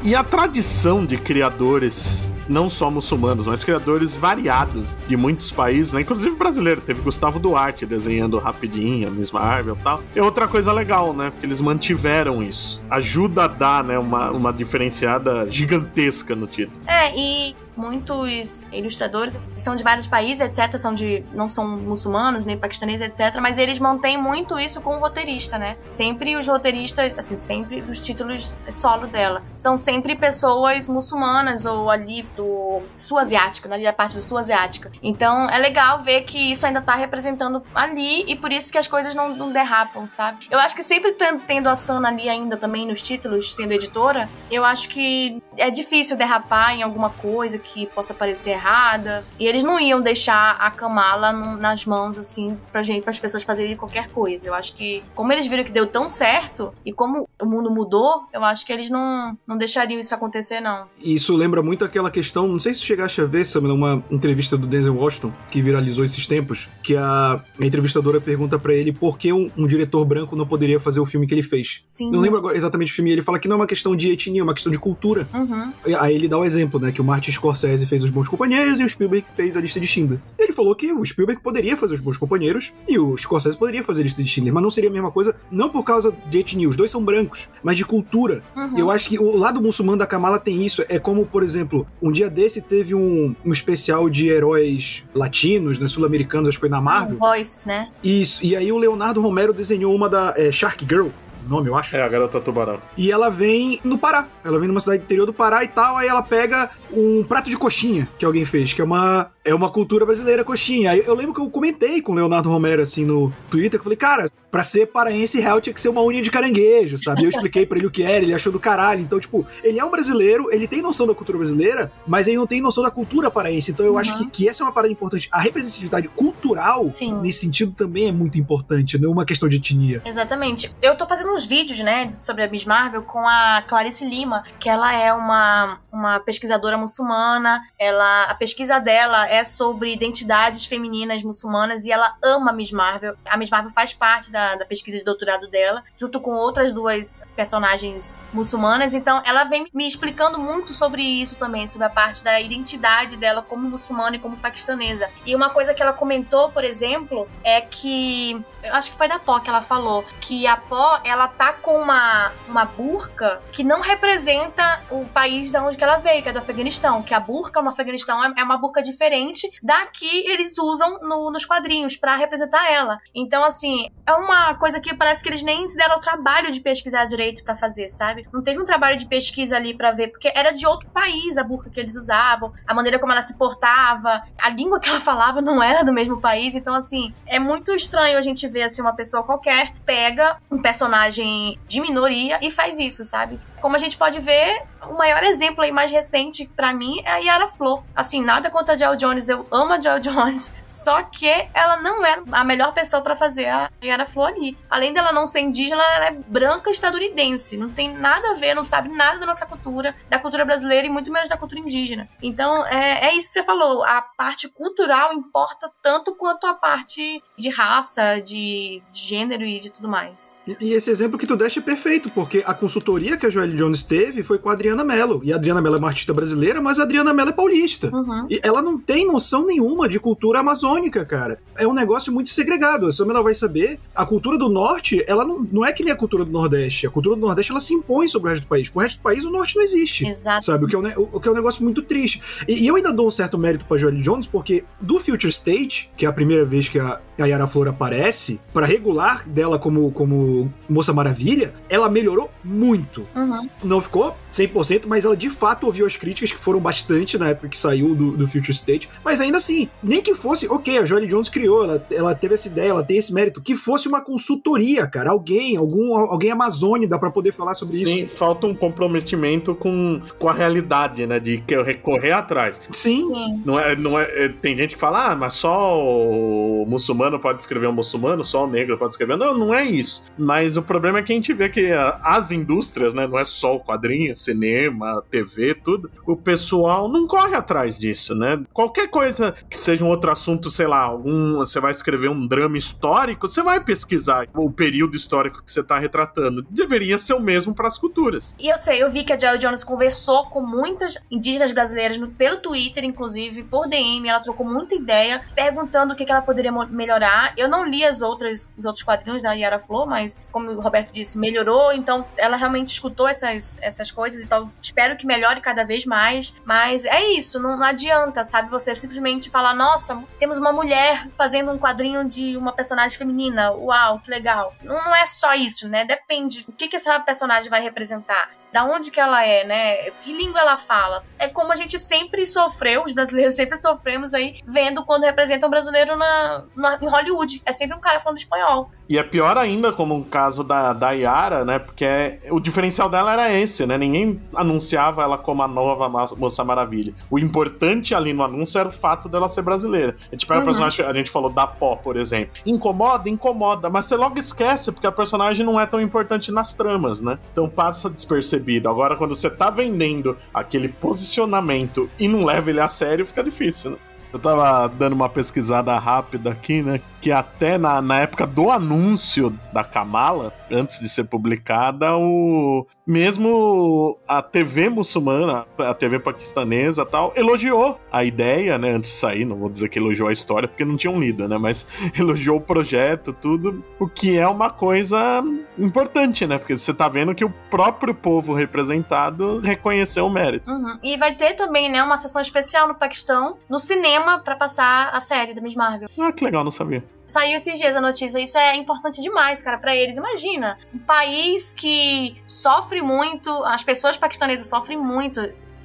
Speaker 1: E a tradição de criadores não só muçulmanos, mas criadores variados de muitos países, né? Inclusive brasileiro. Teve Gustavo Duarte desenhando rapidinho, a Miss Marvel e tal. É outra coisa legal, né? Porque eles mantiveram isso. Ajuda a dar, né, uma, uma diferenciada gigantesca no título.
Speaker 2: É, e muitos ilustradores são de vários países, etc. São de. não são muçulmanos, nem paquistaneses, etc. Mas eles mantêm muito isso com o roteirista, né? Sempre os roteiristas, assim, sempre os títulos solo dela. São sempre pessoas muçulmanas ou ali do sul asiático, né? ali da parte do sul asiática. Então é legal ver que isso ainda tá representando ali e por isso que as coisas não, não derrapam, sabe? Eu acho que sempre tendo a Sana ali ainda também nos títulos, sendo editora, eu acho que é difícil derrapar em alguma coisa que possa parecer errada. E eles não iam deixar a Kamala nas mãos, assim, pra gente, as pessoas fazerem qualquer coisa. Eu acho que, como eles viram que deu tão certo e como o mundo mudou, eu acho que eles não, não deixariam isso acontecer, não.
Speaker 3: Isso lembra muito aquela questão não sei se chegaste a ver, Sam, uma entrevista do Denzel Washington, que viralizou esses tempos, que a, a entrevistadora pergunta para ele por que um, um, diretor branco não poderia fazer o filme que ele fez.
Speaker 2: Sim.
Speaker 3: Não lembro exatamente o filme, ele fala que não é uma questão de etnia, é uma questão de cultura.
Speaker 2: Uhum.
Speaker 3: Aí ele dá o um exemplo, né, que o Martin Scorsese fez Os Bons Companheiros e o Spielberg fez A Lista de Schindler. Ele falou que o Spielberg poderia fazer Os Bons Companheiros e o Scorsese poderia fazer A Lista de Schindler, mas não seria a mesma coisa, não por causa de etnia, os dois são brancos, mas de cultura.
Speaker 2: Uhum.
Speaker 3: Eu acho que o lado muçulmano da Kamala tem isso, é como, por exemplo, um dia desse teve um, um especial de heróis latinos, né, sul-americanos, acho que foi na Marvel.
Speaker 2: Voices, né?
Speaker 3: Isso, e aí o Leonardo Romero desenhou uma da é, Shark Girl, nome, eu acho.
Speaker 1: É, a Garota Tubarão.
Speaker 3: E ela vem no Pará. Ela vem numa cidade interior do Pará e tal, aí ela pega um prato de coxinha que alguém fez, que é uma é uma cultura brasileira coxinha. Eu lembro que eu comentei com o Leonardo Romero assim no Twitter, que eu falei, cara, pra ser paraense real tinha que ser uma unha de caranguejo, sabe? Eu expliquei para ele o que era, ele achou do caralho. Então, tipo, ele é um brasileiro, ele tem noção da cultura brasileira, mas ele não tem noção da cultura paraense. Então eu uhum. acho que, que essa é uma parada importante. A representatividade cultural,
Speaker 2: Sim.
Speaker 3: nesse sentido, também é muito importante, não é uma questão de etnia.
Speaker 2: Exatamente. Eu tô fazendo uns vídeos, né, sobre a Miss Marvel com a Clarice Lima, que ela é uma, uma pesquisadora muçulmana. Ela, a pesquisa dela é sobre identidades femininas muçulmanas e ela ama a Miss Marvel. A Miss Marvel faz parte da, da pesquisa de doutorado dela, junto com outras duas personagens muçulmanas. Então, ela vem me explicando muito sobre isso também, sobre a parte da identidade dela como muçulmana e como paquistanesa. E uma coisa que ela comentou, por exemplo, é que eu acho que foi da Pó que ela falou que a Pó ela tá com uma, uma burca que não representa o país de onde que ela veio, que é do Afeganistão. Que a burca no Afeganistão é, é uma burca diferente da que eles usam no, nos quadrinhos para representar ela. Então, assim, é uma coisa que parece que eles nem se deram o trabalho de pesquisar direito para fazer, sabe? Não teve um trabalho de pesquisa ali para ver, porque era de outro país a burca que eles usavam, a maneira como ela se portava, a língua que ela falava não era do mesmo país. Então, assim, é muito estranho a gente ver assim uma pessoa qualquer pega um personagem de minoria e faz isso, sabe? Como a gente pode ver, o maior exemplo aí mais recente para mim é a Yara Flor. Assim, nada contra a Joe Jones, eu amo a Joe Jones, só que ela não é a melhor pessoa para fazer a Yara Flor ali. Além dela não ser indígena, ela é branca estadunidense, não tem nada a ver, não sabe nada da nossa cultura, da cultura brasileira e muito menos da cultura indígena. Então, é, é isso que você falou, a parte cultural importa tanto quanto a parte de raça, de, de gênero e de tudo mais.
Speaker 3: E esse exemplo que tu deste é perfeito, porque a consultoria que a Joelle Jones teve foi com a Adriana Mello. E a Adriana Mello é uma artista brasileira, mas a Adriana Mello é paulista.
Speaker 2: Uhum.
Speaker 3: E ela não tem noção nenhuma de cultura amazônica, cara. É um negócio muito segregado. A Samela vai saber. A cultura do norte, ela não, não é que nem a cultura do nordeste. A cultura do nordeste, ela se impõe sobre o resto do país. Pro resto do país, o norte não existe.
Speaker 2: Exato.
Speaker 3: Sabe? O que é um, o que é um negócio muito triste. E, e eu ainda dou um certo mérito pra Joelle Jones, porque do Future State, que é a primeira vez que a, a Yara Flor aparece, para regular dela como, como Moça Maravilha, ela melhorou muito.
Speaker 2: Uhum.
Speaker 3: Não ficou 100%, mas ela de fato ouviu as críticas, que foram bastante na época que saiu do, do Future State. Mas ainda assim, nem que fosse, ok, a Joelle Jones criou, ela, ela teve essa ideia, ela tem esse mérito, que fosse uma consultoria, cara. Alguém, algum, alguém Amazônia dá para poder falar sobre
Speaker 1: Sim,
Speaker 3: isso.
Speaker 1: Sim, falta um comprometimento com, com a realidade, né? De recorrer atrás.
Speaker 3: Sim.
Speaker 2: Sim.
Speaker 1: Não é, não é, tem gente que fala, ah, mas só o muçulmano pode escrever um muçulmano, só o negro pode escrever. Não, não é isso. Mas o problema é que a gente vê que as indústrias, né? Não é só o quadrinho, cinema, TV, tudo. O pessoal não corre atrás disso, né? Qualquer coisa que seja um outro assunto, sei lá, algum. Você vai escrever um drama histórico, você vai pesquisar o período histórico que você está retratando. Deveria ser o mesmo para as culturas.
Speaker 2: E eu sei, eu vi que a Joy Jones conversou com muitas indígenas brasileiras no, pelo Twitter, inclusive, por DM. Ela trocou muita ideia, perguntando o que, que ela poderia melhorar. Eu não li as outras, os outros quadrinhos da Yara Flor, mas como o Roberto disse, melhorou. Então ela realmente escutou essas, essas coisas. Então espero que melhore cada vez mais. Mas é isso, não, não adianta, sabe? Você simplesmente falar, nossa, temos uma mulher fazendo um quadrinho de uma personagem feminina. Uau, que legal. Não, não é só isso, né? Depende o que, que essa personagem vai representar da onde que ela é, né? Que língua ela fala. É como a gente sempre sofreu, os brasileiros sempre sofremos aí, vendo quando representa um brasileiro na, na, em Hollywood. É sempre um cara falando espanhol.
Speaker 1: E é pior ainda, como o caso da, da Yara, né? Porque é, o diferencial dela era esse, né? Ninguém anunciava ela como a nova Moça Maravilha. O importante ali no anúncio era o fato dela ser brasileira. A gente pega uhum. personagem, a gente falou da Pó, por exemplo. Incomoda, incomoda, mas você logo esquece, porque a personagem não é tão importante nas tramas, né? Então passa despercebido. Agora, quando você tá vendendo aquele posicionamento e não leva ele a sério, fica difícil, né? Eu tava dando uma pesquisada rápida aqui, né? Que até na, na época do anúncio da Kamala, antes de ser publicada, o mesmo a TV muçulmana, a TV paquistanesa tal, elogiou a ideia, né? Antes de sair, não vou dizer que elogiou a história, porque não tinham lido, né? Mas elogiou o projeto, tudo. O que é uma coisa importante, né? Porque você tá vendo que o próprio povo representado reconheceu o mérito.
Speaker 2: Uhum. E vai ter também, né, uma sessão especial no Paquistão, no cinema, para passar a série da Miss Marvel.
Speaker 1: Ah, que legal, não sabia.
Speaker 2: Saiu esses dias a notícia. Isso é importante demais, cara, para eles. Imagina, um país que sofre muito, as pessoas paquistanesas sofrem muito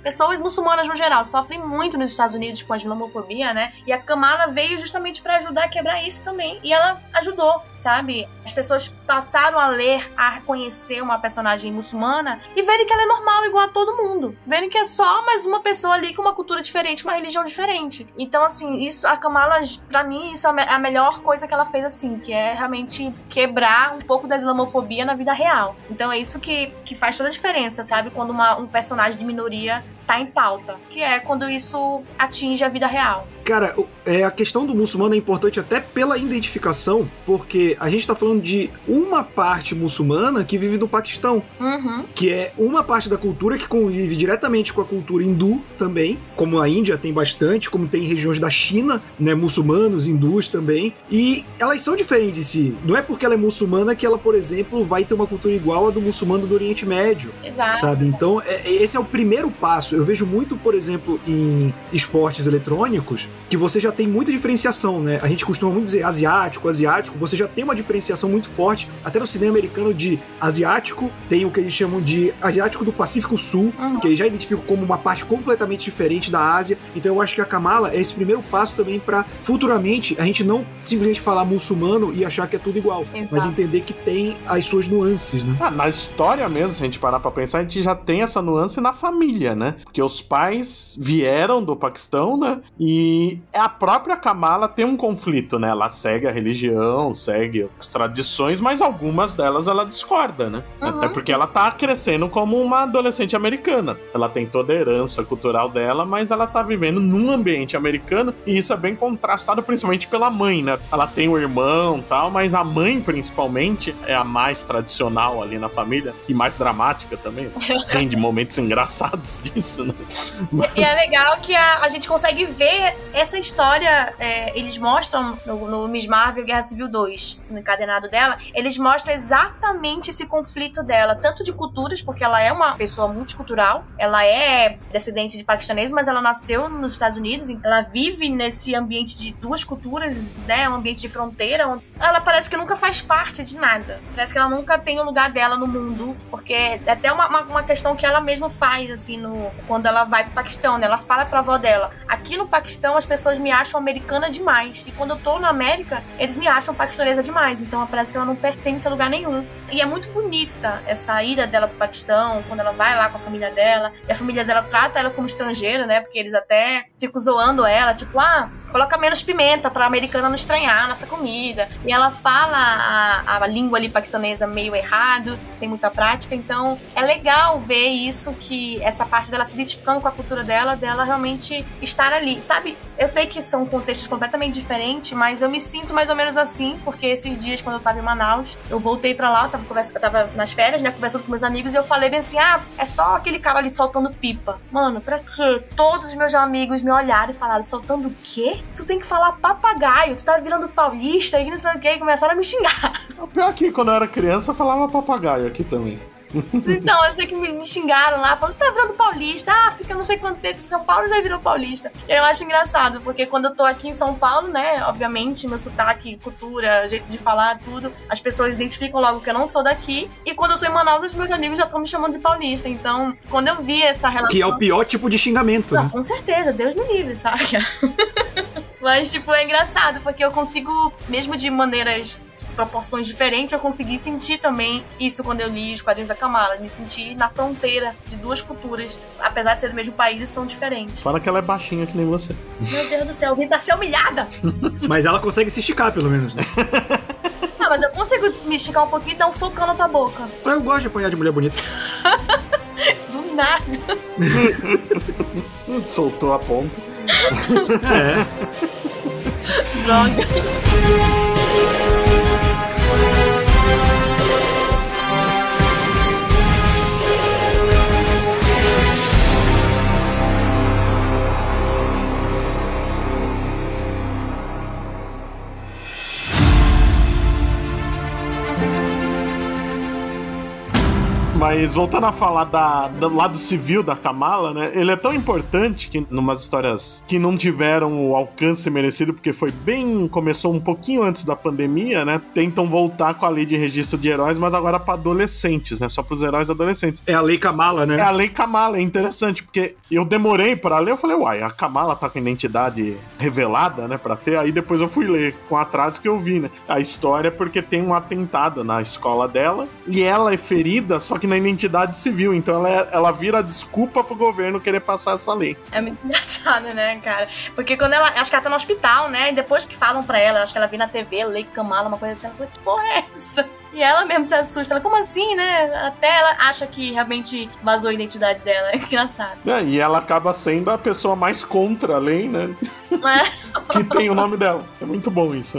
Speaker 2: pessoas muçulmanas no geral sofrem muito nos Estados Unidos com a islamofobia, né? E a Kamala veio justamente para ajudar a quebrar isso também. E ela ajudou, sabe? As pessoas passaram a ler, a conhecer uma personagem muçulmana e verem que ela é normal, igual a todo mundo. Verem que é só mais uma pessoa ali com uma cultura diferente, uma religião diferente. Então, assim, isso, a Kamala, pra mim, isso é a melhor coisa que ela fez, assim, que é realmente quebrar um pouco da islamofobia na vida real. Então, é isso que, que faz toda a diferença, sabe? Quando uma, um personagem de minoria tá em pauta, que é quando isso atinge a vida real.
Speaker 3: Cara, é, a questão do muçulmano é importante até pela identificação, porque a gente tá falando de uma parte muçulmana que vive no Paquistão,
Speaker 2: uhum.
Speaker 3: que é uma parte da cultura que convive diretamente com a cultura hindu também, como a Índia tem bastante, como tem regiões da China, né, muçulmanos, hindus também, e elas são diferentes em si. Não é porque ela é muçulmana que ela, por exemplo, vai ter uma cultura igual a do muçulmano do Oriente Médio.
Speaker 2: Exato.
Speaker 3: Sabe? Então, é, esse é o primeiro passo. Eu vejo muito, por exemplo, em esportes eletrônicos, que você já tem muita diferenciação, né? A gente costuma muito dizer asiático, asiático, você já tem uma diferenciação muito forte, até no cinema americano de asiático, tem o que eles chamam de asiático do Pacífico Sul, uhum. que eles já identificam como uma parte completamente diferente da Ásia. Então eu acho que a Kamala é esse primeiro passo também para futuramente a gente não simplesmente falar muçulmano e achar que é tudo igual, Exato. mas entender que tem as suas nuances, né?
Speaker 1: Ah, na história mesmo, se a gente parar pra pensar, a gente já tem essa nuance na família, né? Porque os pais vieram do Paquistão, né? E a própria Kamala tem um conflito, né? Ela segue a religião, segue as tradições, mas algumas delas ela discorda, né? Uhum. Até porque ela tá crescendo como uma adolescente americana. Ela tem toda a herança cultural dela, mas ela tá vivendo num ambiente americano e isso é bem contrastado principalmente pela mãe, né? Ela tem o irmão tal, mas a mãe principalmente é a mais tradicional ali na família e mais dramática também. Tem de momentos engraçados disso, né?
Speaker 2: E é legal que a, a gente consegue ver essa história, é, eles mostram no, no Miss Marvel Guerra Civil 2, no encadenado dela, eles mostram exatamente esse conflito dela, tanto de culturas, porque ela é uma pessoa multicultural, ela é descendente de paquistanês, mas ela nasceu nos Estados Unidos, ela vive nesse ambiente de duas culturas, né, um ambiente de fronteira, onde ela parece que nunca faz parte de nada, parece que ela nunca tem o lugar dela no mundo, porque é até uma, uma, uma questão que ela mesma faz, assim, no, quando ela vai pro Paquistão, né, ela fala pra avó dela, aqui no Paquistão as pessoas me acham americana demais. E quando eu tô na América, eles me acham paquistanesa demais. Então parece que ela não pertence a lugar nenhum. E é muito bonita essa ida dela pro Paquistão, quando ela vai lá com a família dela. E a família dela trata ela como estrangeira, né? Porque eles até ficam zoando ela, tipo, ah, coloca menos pimenta pra americana não estranhar nossa comida. E ela fala a, a língua ali paquistanesa meio errado, tem muita prática. Então é legal ver isso, que essa parte dela se identificando com a cultura dela, dela realmente estar ali. Sabe, eu sei que são contextos completamente diferentes, mas eu me sinto mais ou menos assim, porque esses dias, quando eu tava em Manaus, eu voltei pra lá, eu tava, conversa, eu tava nas férias, né, conversando com meus amigos, e eu falei bem assim: ah, é só aquele cara ali soltando pipa. Mano, pra quê? Todos os meus amigos me olharam e falaram: soltando o quê? Tu tem que falar papagaio, tu tá virando paulista e não sei o quê, e começaram a me xingar.
Speaker 1: O pior é que quando eu era criança eu falava papagaio aqui também.
Speaker 2: Então, eu sei que me, xingaram lá, falando, tá virando paulista, ah, fica não sei quanto tempo em São Paulo já virou paulista. Eu acho engraçado, porque quando eu tô aqui em São Paulo, né, obviamente, meu sotaque, cultura, jeito de falar, tudo, as pessoas identificam logo que eu não sou daqui. E quando eu tô em Manaus, os meus amigos já estão me chamando de paulista. Então, quando eu vi essa relação.
Speaker 3: Que é o pior tipo de xingamento.
Speaker 2: Não,
Speaker 3: né?
Speaker 2: com certeza, Deus me livre, sabe? Mas, tipo, é engraçado, porque eu consigo, mesmo de maneiras, proporções diferentes, eu consegui sentir também isso quando eu li os quadrinhos da Kamala. Me senti na fronteira de duas culturas, apesar de ser do mesmo país e são diferentes.
Speaker 1: Fala que ela é baixinha que nem você.
Speaker 2: Meu Deus do céu, vim tá ser humilhada!
Speaker 3: Mas ela consegue se esticar, pelo menos, né?
Speaker 2: Não, mas eu consigo me esticar um pouquinho e dar um socão na tua boca.
Speaker 3: Eu gosto de apanhar de mulher bonita.
Speaker 2: Do nada.
Speaker 1: Soltou a ponta.
Speaker 3: É.
Speaker 2: Droga.
Speaker 1: Mas voltando a falar da, do lado civil da Kamala, né? Ele é tão importante que, numas histórias que não tiveram o alcance merecido, porque foi bem. começou um pouquinho antes da pandemia, né? Tentam voltar com a lei de registro de heróis, mas agora para adolescentes, né? Só para os heróis adolescentes.
Speaker 3: É a lei Kamala, né?
Speaker 1: É a lei Kamala, é interessante, porque eu demorei para ler, eu falei, uai, a Kamala tá com a identidade revelada, né? Pra ter, aí depois eu fui ler com atraso que eu vi, né? A história porque tem um atentado na escola dela e ela é ferida, só que na identidade civil. Então ela, é, ela vira desculpa pro governo querer passar essa lei.
Speaker 2: É muito engraçado, né, cara? Porque quando ela. Acho que ela tá no hospital, né? E depois que falam pra ela, acho que ela vê na TV, Lei Kamala, uma coisa assim, ela que porra é essa? E ela mesmo se assusta. Ela, como assim, né? Até ela acha que realmente vazou a identidade dela. É engraçado.
Speaker 1: É, e ela acaba sendo a pessoa mais contra a lei, né?
Speaker 2: É.
Speaker 1: que tem o nome dela. É muito bom isso.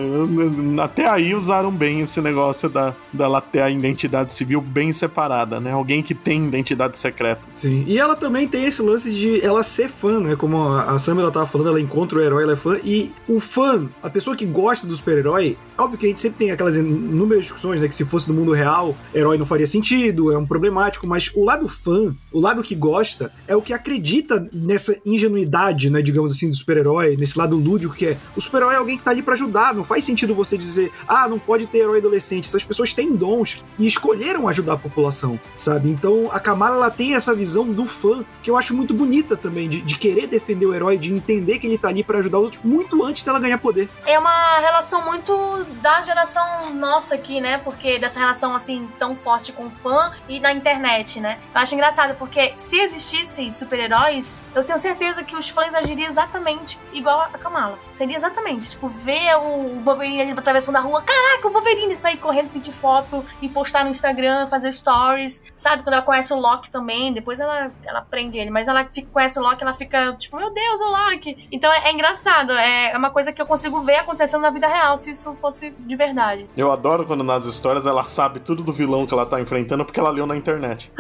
Speaker 1: Até aí usaram bem esse negócio da, dela ter a identidade civil bem separada, né? Alguém que tem identidade secreta.
Speaker 3: Sim. E ela também tem esse lance de ela ser fã, né? Como a Sam ela tava falando, ela encontra o herói, ela é fã. E o fã, a pessoa que gosta do super-herói, óbvio que a gente sempre tem aquelas inúmeras discussões, né? Que se fosse no mundo real, herói não faria sentido, é um problemático, mas o lado fã, o lado que gosta, é o que acredita nessa ingenuidade, né? Digamos assim, do super-herói, nesse lado lúdico que é o super-herói é alguém que tá ali para ajudar. Não faz sentido você dizer, ah, não pode ter herói adolescente. Essas pessoas têm dons e escolheram ajudar a população, sabe? Então a Kamala ela tem essa visão do fã que eu acho muito bonita também, de, de querer defender o herói, de entender que ele tá ali para ajudar os outros muito antes dela ganhar poder.
Speaker 2: É uma relação muito da geração nossa aqui, né? Porque dessa relação assim tão forte com o fã e na internet, né? Eu acho engraçado porque se existissem super-heróis, eu tenho certeza que os fãs agiriam exatamente igual a Kamala. Seria exatamente, tipo, ver o Wolverine ali atravessando a rua, caraca, o Wolverine sair correndo, pedir foto e postar no Instagram, fazer stories, sabe? Quando ela conhece o Loki também, depois ela, ela prende ele, mas ela fica, conhece o Loki, ela fica tipo, meu Deus, o Loki. Então é, é engraçado, é uma coisa que eu consigo ver acontecendo na vida real, se isso fosse de verdade.
Speaker 1: Eu adoro quando nas histórias ela sabe tudo do vilão que ela tá enfrentando porque ela leu na internet.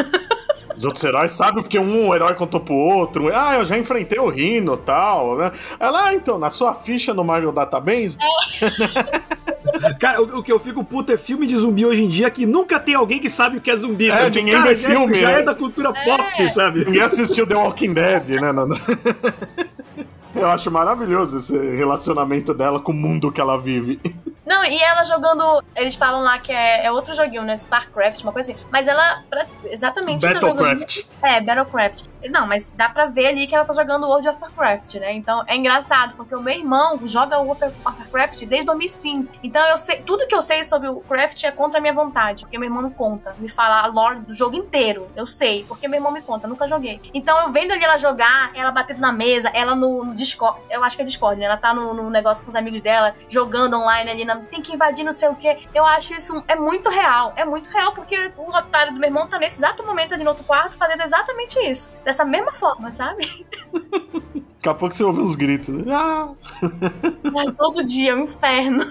Speaker 1: Os outros heróis sabem porque um herói contou pro outro. Ah, eu já enfrentei o Rino e tal, né? Ela, ah, então, na sua ficha no Marvel Database.
Speaker 3: Cara, o, o, que eu fico puto é filme de zumbi hoje em dia que nunca tem alguém que sabe o que é zumbi.
Speaker 1: É,
Speaker 3: sabe?
Speaker 1: ninguém
Speaker 3: Cara,
Speaker 1: vê
Speaker 3: já,
Speaker 1: filme.
Speaker 3: Já
Speaker 1: né?
Speaker 3: é da cultura pop, sabe?
Speaker 1: Ninguém assistiu The Walking Dead, né? Eu acho maravilhoso esse relacionamento dela com o mundo que ela vive.
Speaker 2: Não, e ela jogando. Eles falam lá que é, é outro joguinho, né? StarCraft, uma coisa assim. Mas ela exatamente
Speaker 1: Battlecraft.
Speaker 2: Tá jogando, é, Battlecraft. Não, mas dá pra ver ali que ela tá jogando World of Warcraft, né? Então é engraçado, porque o meu irmão joga World of Warcraft desde 2005. Então eu sei. Tudo que eu sei sobre o Craft é contra a minha vontade. Porque meu irmão me conta. Me fala a lore do jogo inteiro. Eu sei. Porque meu irmão me conta. Nunca joguei. Então eu vendo ali ela jogar, ela batendo na mesa, ela no, no Discord. Eu acho que é Discord, né? Ela tá no, no negócio com os amigos dela, jogando online ali na tem que invadir não sei o que. Eu acho isso é muito real. É muito real porque o otário do meu irmão tá nesse exato momento ali no outro quarto fazendo exatamente isso. Dessa mesma forma, sabe?
Speaker 1: Daqui a pouco você ouve uns gritos. Né? Ah!
Speaker 2: Todo dia, é um inferno.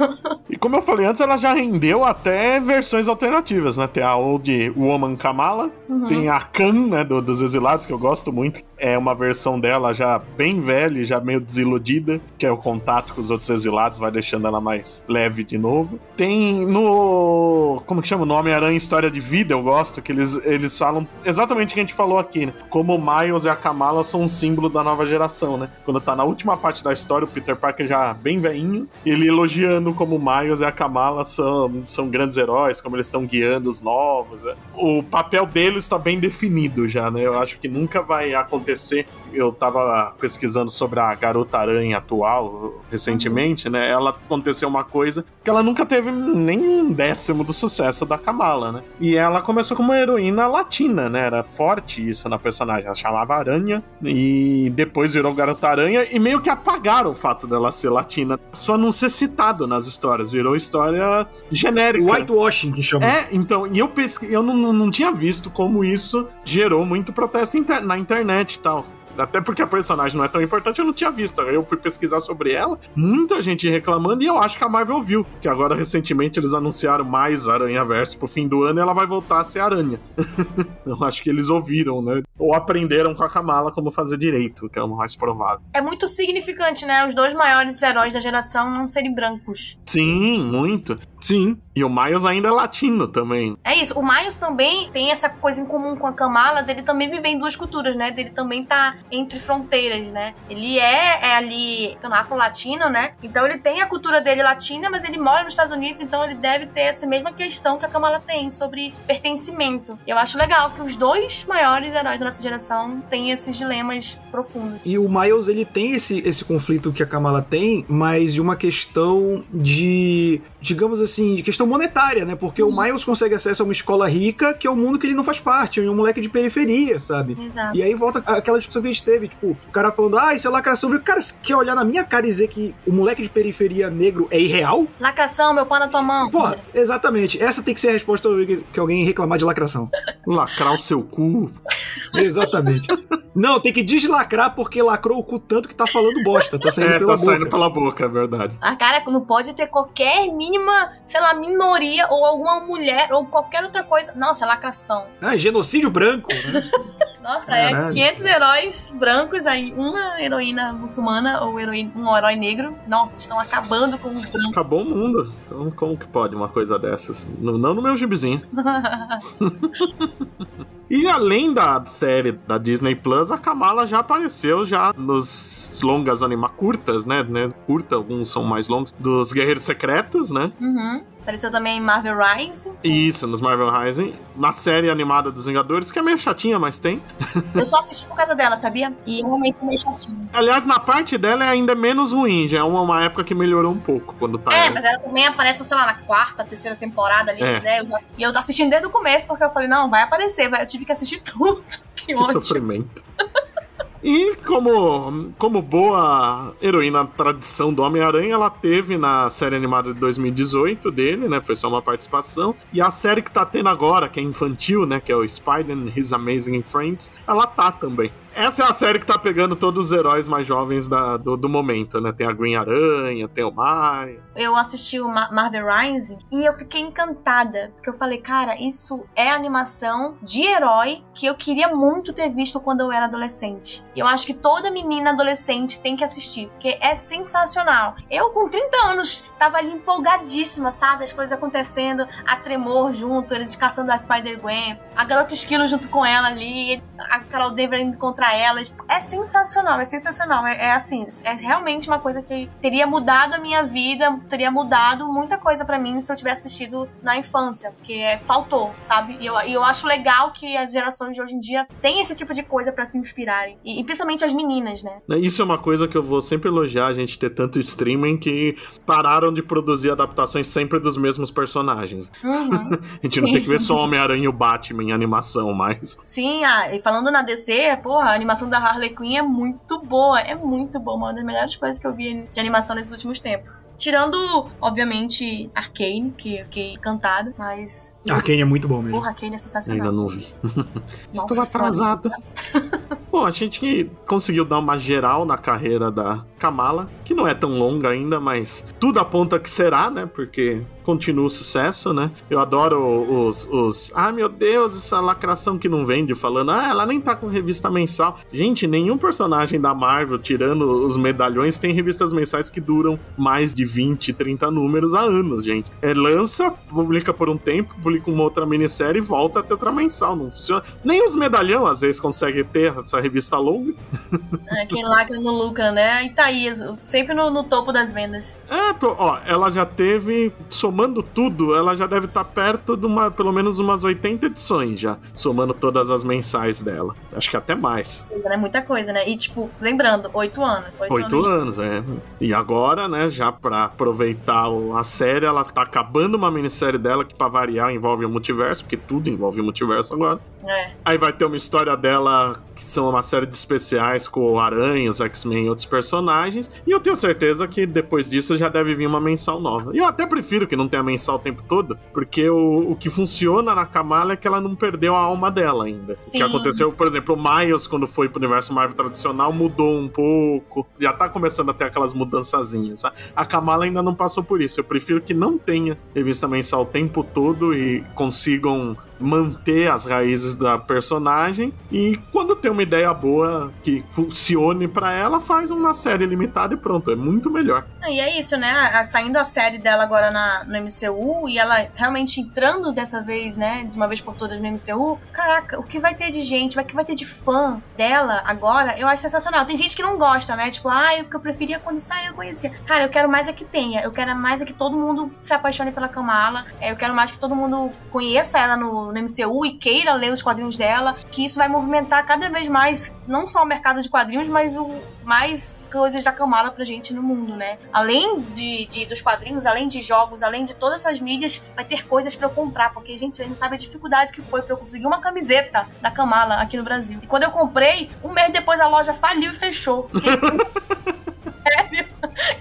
Speaker 1: E como eu falei antes, ela já rendeu até versões alternativas, né? Tem a Old Woman Kamala, uhum. tem a Khan, né, do, dos Exilados, que eu gosto muito. É uma versão dela já bem velha, já meio desiludida, que é o contato com os outros exilados, vai deixando ela mais leve de novo. Tem no. Como que chama? No Homem-Aranha História de Vida, eu gosto, que eles, eles falam exatamente o que a gente falou aqui, né? Como o Miles e a Kamala são um símbolo da nova geração, né? Quando tá na última parte da história, o Peter Parker já bem veinho, ele elogiando como o Miles e a Kamala são, são grandes heróis, como eles estão guiando os novos. Né? O papel deles está bem definido já, né? Eu acho que nunca vai acontecer acontecer eu tava pesquisando sobre a Garota Aranha atual recentemente, né? Ela aconteceu uma coisa que ela nunca teve nem um décimo do sucesso da Kamala, né? E ela começou como uma heroína latina, né? Era forte isso na personagem. Ela chamava Aranha e depois virou Garota Aranha e meio que apagaram o fato dela ser latina. Só não ser citado nas histórias. Virou história genérica.
Speaker 3: Whitewashing, que chama.
Speaker 1: É, então, e eu pesquei, eu não, não tinha visto como isso gerou muito protesto inter na internet e tal. Até porque a personagem não é tão importante, eu não tinha visto. Eu fui pesquisar sobre ela, muita gente reclamando, e eu acho que a Marvel viu. Que agora, recentemente, eles anunciaram mais Aranha Verso pro fim do ano e ela vai voltar a ser aranha. eu acho que eles ouviram, né? Ou aprenderam com a Kamala como fazer direito, que é o mais provável.
Speaker 2: É muito significante, né? Os dois maiores heróis da geração não serem brancos.
Speaker 1: Sim, muito.
Speaker 3: Sim.
Speaker 1: E o Miles ainda é latino também.
Speaker 2: É isso. O Miles também tem essa coisa em comum com a Kamala, dele também viver em duas culturas, né? Dele também tá entre fronteiras, né? Ele é, é ali afro-latino, né? Então ele tem a cultura dele latina, mas ele mora nos Estados Unidos, então ele deve ter essa mesma questão que a Kamala tem sobre pertencimento. Eu acho legal que os dois maiores heróis da nossa geração têm esses dilemas profundos.
Speaker 3: E o Miles, ele tem esse, esse conflito que a Kamala tem, mas de uma questão de, digamos assim, de questão monetária, né? Porque o Miles consegue acesso a uma escola rica, que é um mundo que ele não faz parte, é um moleque de periferia, sabe?
Speaker 2: Exato.
Speaker 3: E aí volta aquela discussão que a gente teve, tipo, o cara falando, ah, isso é lacração. O cara quer olhar na minha cara e dizer que o moleque de periferia negro é irreal?
Speaker 2: Lacração, meu pau na tua mão.
Speaker 3: Porra, exatamente. Essa tem que ser a resposta que alguém reclamar de lacração.
Speaker 1: Lacrar o seu cu.
Speaker 3: Exatamente. Não, tem que deslacrar porque lacrou o cu tanto que tá falando bosta. Tá saindo
Speaker 1: é,
Speaker 3: pela
Speaker 1: tá
Speaker 3: boca.
Speaker 1: saindo pela boca, é verdade.
Speaker 2: A cara não pode ter qualquer mínima, sei lá, minoria ou alguma mulher ou qualquer outra coisa. Nossa, lacração.
Speaker 3: Ah, genocídio branco, né?
Speaker 2: Nossa,
Speaker 3: Caralho.
Speaker 2: é 500 heróis brancos aí, uma heroína muçulmana ou heroína, um herói negro. Nossa, estão acabando com os brancos.
Speaker 1: Acabou o mundo. Então, como que pode uma coisa dessas? Não, não no meu gibizinho. E além da série da Disney Plus, a Kamala já apareceu já nos longas anima curtas, né? né? Curta, alguns são mais longos, dos Guerreiros Secretos, né?
Speaker 2: Uhum. Apareceu também em Marvel Rise.
Speaker 1: Isso, nos Marvel Rising. Na série animada dos Vingadores, que é meio chatinha, mas tem.
Speaker 2: Eu só assisti por causa dela, sabia? E realmente é meio chatinho.
Speaker 1: Aliás, na parte dela é ainda menos ruim, já é uma, uma época que melhorou um pouco quando tá.
Speaker 2: É, mas ela também aparece, sei lá, na quarta, terceira temporada ali,
Speaker 1: É.
Speaker 2: né? Eu já- e eu tô assistindo desde o começo, porque eu falei, não, vai aparecer, vai. Eu tive que assistir tudo. Que
Speaker 1: Que sofrimento. E como, como boa heroína tradição do Homem-Aranha, ela teve na série animada de 2018 dele, né? Foi só uma participação. E a série que tá tendo agora, que é infantil, né? Que é o Spider and His Amazing Friends, ela tá também. Essa é a série que tá pegando todos os heróis mais jovens da- do, do momento, né? Tem a Green Aranha, tem o Maia.
Speaker 2: Eu assisti o Ma- Marvel Rise e eu fiquei encantada. Porque eu falei, cara, isso é animação de herói que eu queria muito ter visto quando eu era adolescente. E eu acho que toda menina adolescente tem que assistir, porque é sensacional. Eu, com 30 anos, tava ali empolgadíssima, sabe? As coisas acontecendo, a Tremor junto, eles caçando a Spider-Gwen, a Garota Esquilo junto com ela ali, a Carol Denver indo contra elas. É sensacional, é sensacional. É, é assim, é realmente uma coisa que teria mudado a minha vida, teria mudado muita coisa pra mim se eu tivesse assistido na infância, porque é, faltou, sabe? E eu, e eu acho legal que as gerações de hoje em dia têm esse tipo de coisa pra se inspirarem. E, e principalmente as meninas, né?
Speaker 1: Né, Isso é uma coisa que eu vou sempre elogiar, a gente ter tanto streaming que pararam de produzir adaptações sempre dos mesmos personagens.
Speaker 2: Uhum.
Speaker 1: A gente não tem que ver só Homem-Aranha e o Batman em animação mais.
Speaker 2: Sim, ah, e falando na DC, porra, a animação da Harley Quinn é muito boa. É muito boa. Uma das melhores coisas que eu vi de animação nesses últimos tempos. Tirando, obviamente, Arcane, que eu fiquei encantada, mas.
Speaker 3: Arcane é muito bom mesmo.
Speaker 2: Porra, Arcane é
Speaker 1: Ainda
Speaker 2: sensacional.
Speaker 1: não vi. Estou atrasado. Bom, a gente conseguiu dar uma geral na carreira da Kamala, que não é tão longa ainda, mas tudo aponta que será, né? Porque continua o sucesso, né? Eu adoro os, os. Ah, meu Deus, essa lacração que não vende, falando, ah, ela nem tá com revista mensal. Gente, nenhum personagem da Marvel, tirando os medalhões, tem revistas mensais que duram mais de 20, 30 números há anos, gente. É, lança, publica por um tempo, publica uma outra minissérie e volta a ter outra mensal. Não funciona. Nem os medalhão, às vezes, conseguem ter essa revista longa.
Speaker 2: É, quem lacra não lucra, né? E tá aí sempre no, no topo das vendas.
Speaker 1: É, ó, ela já teve, somando tudo, ela já deve estar tá perto de uma, pelo menos umas 80 edições já, somando todas as mensais dela. Acho que até mais.
Speaker 2: É muita coisa, né? E, tipo, lembrando, oito anos.
Speaker 1: Oito anos, anos, é. E agora, né, já pra aproveitar a série, ela tá acabando uma minissérie dela que, pra variar, envolve o multiverso, porque tudo envolve o multiverso agora.
Speaker 2: É.
Speaker 1: Aí vai ter uma história dela que são uma série de especiais com o Aranha, os X-Men e outros personagens. E eu tenho certeza que depois disso já deve vir uma mensal nova. E eu até prefiro que não tenha mensal o tempo todo, porque o, o que funciona na Kamala é que ela não perdeu a alma dela ainda. Sim. O que aconteceu, por exemplo, o Miles, quando foi pro universo Marvel tradicional, mudou um pouco. Já tá começando a ter aquelas mudançazinhas. A Kamala ainda não passou por isso. Eu prefiro que não tenha revista mensal o tempo todo e consigam manter as raízes da personagem e quando tem uma ideia boa que funcione para ela, faz uma série limitada e pronto, é muito melhor.
Speaker 2: E é isso, né? Saindo a série dela agora na, no MCU e ela realmente entrando dessa vez, né, de uma vez por todas no MCU, caraca, o que vai ter de gente, o que vai ter de fã dela agora, eu acho sensacional. Tem gente que não gosta, né? Tipo, ah, o que eu preferia quando saiu eu conhecia. Cara, eu quero mais é que tenha, eu quero mais é que todo mundo se apaixone pela Kamala, é, eu quero mais que todo mundo conheça ela no no MCU e queira ler os quadrinhos dela, que isso vai movimentar cada vez mais, não só o mercado de quadrinhos, mas o mais coisas da Kamala pra gente no mundo, né? Além de, de, dos quadrinhos, além de jogos, além de todas essas mídias, vai ter coisas para eu comprar, porque, gente, a gente sabe a dificuldade que foi para eu conseguir uma camiseta da Kamala aqui no Brasil. E quando eu comprei, um mês depois a loja faliu e fechou. Fiquei... Sério?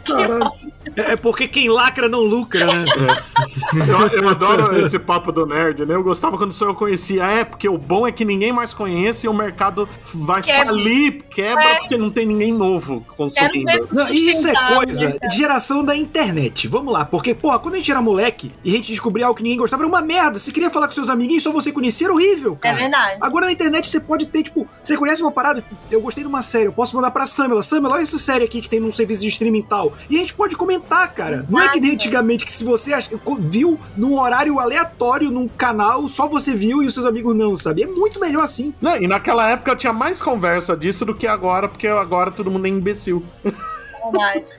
Speaker 3: Que é, é porque quem lacra não lucra, né?
Speaker 1: É. Eu, eu, adoro esse papo do nerd, né? Eu gostava quando só eu conhecia. É, porque o bom é que ninguém mais conhece e o mercado vai quebra. falir, quebra, é. porque não tem ninguém novo consumindo.
Speaker 3: Não, isso é coisa né, de geração da internet. Vamos lá, porque, porra, quando a gente era moleque e a gente descobria algo que ninguém gostava, era uma merda. Você queria falar com seus amiguinhos, só você conhecia, era horrível, cara.
Speaker 2: É verdade.
Speaker 3: Agora na internet você pode ter, tipo, você conhece uma parada, eu gostei de uma série, eu posso mandar pra Samela. Samela, olha essa série aqui que tem num serviço de streaming tal. E a gente pode comentar cara. Exato. Não é que nem antigamente que se você viu num horário aleatório num canal, só você viu e os seus amigos não, sabe? É muito melhor assim.
Speaker 1: Não, e naquela época tinha mais conversa disso do que agora, porque agora todo mundo é imbecil.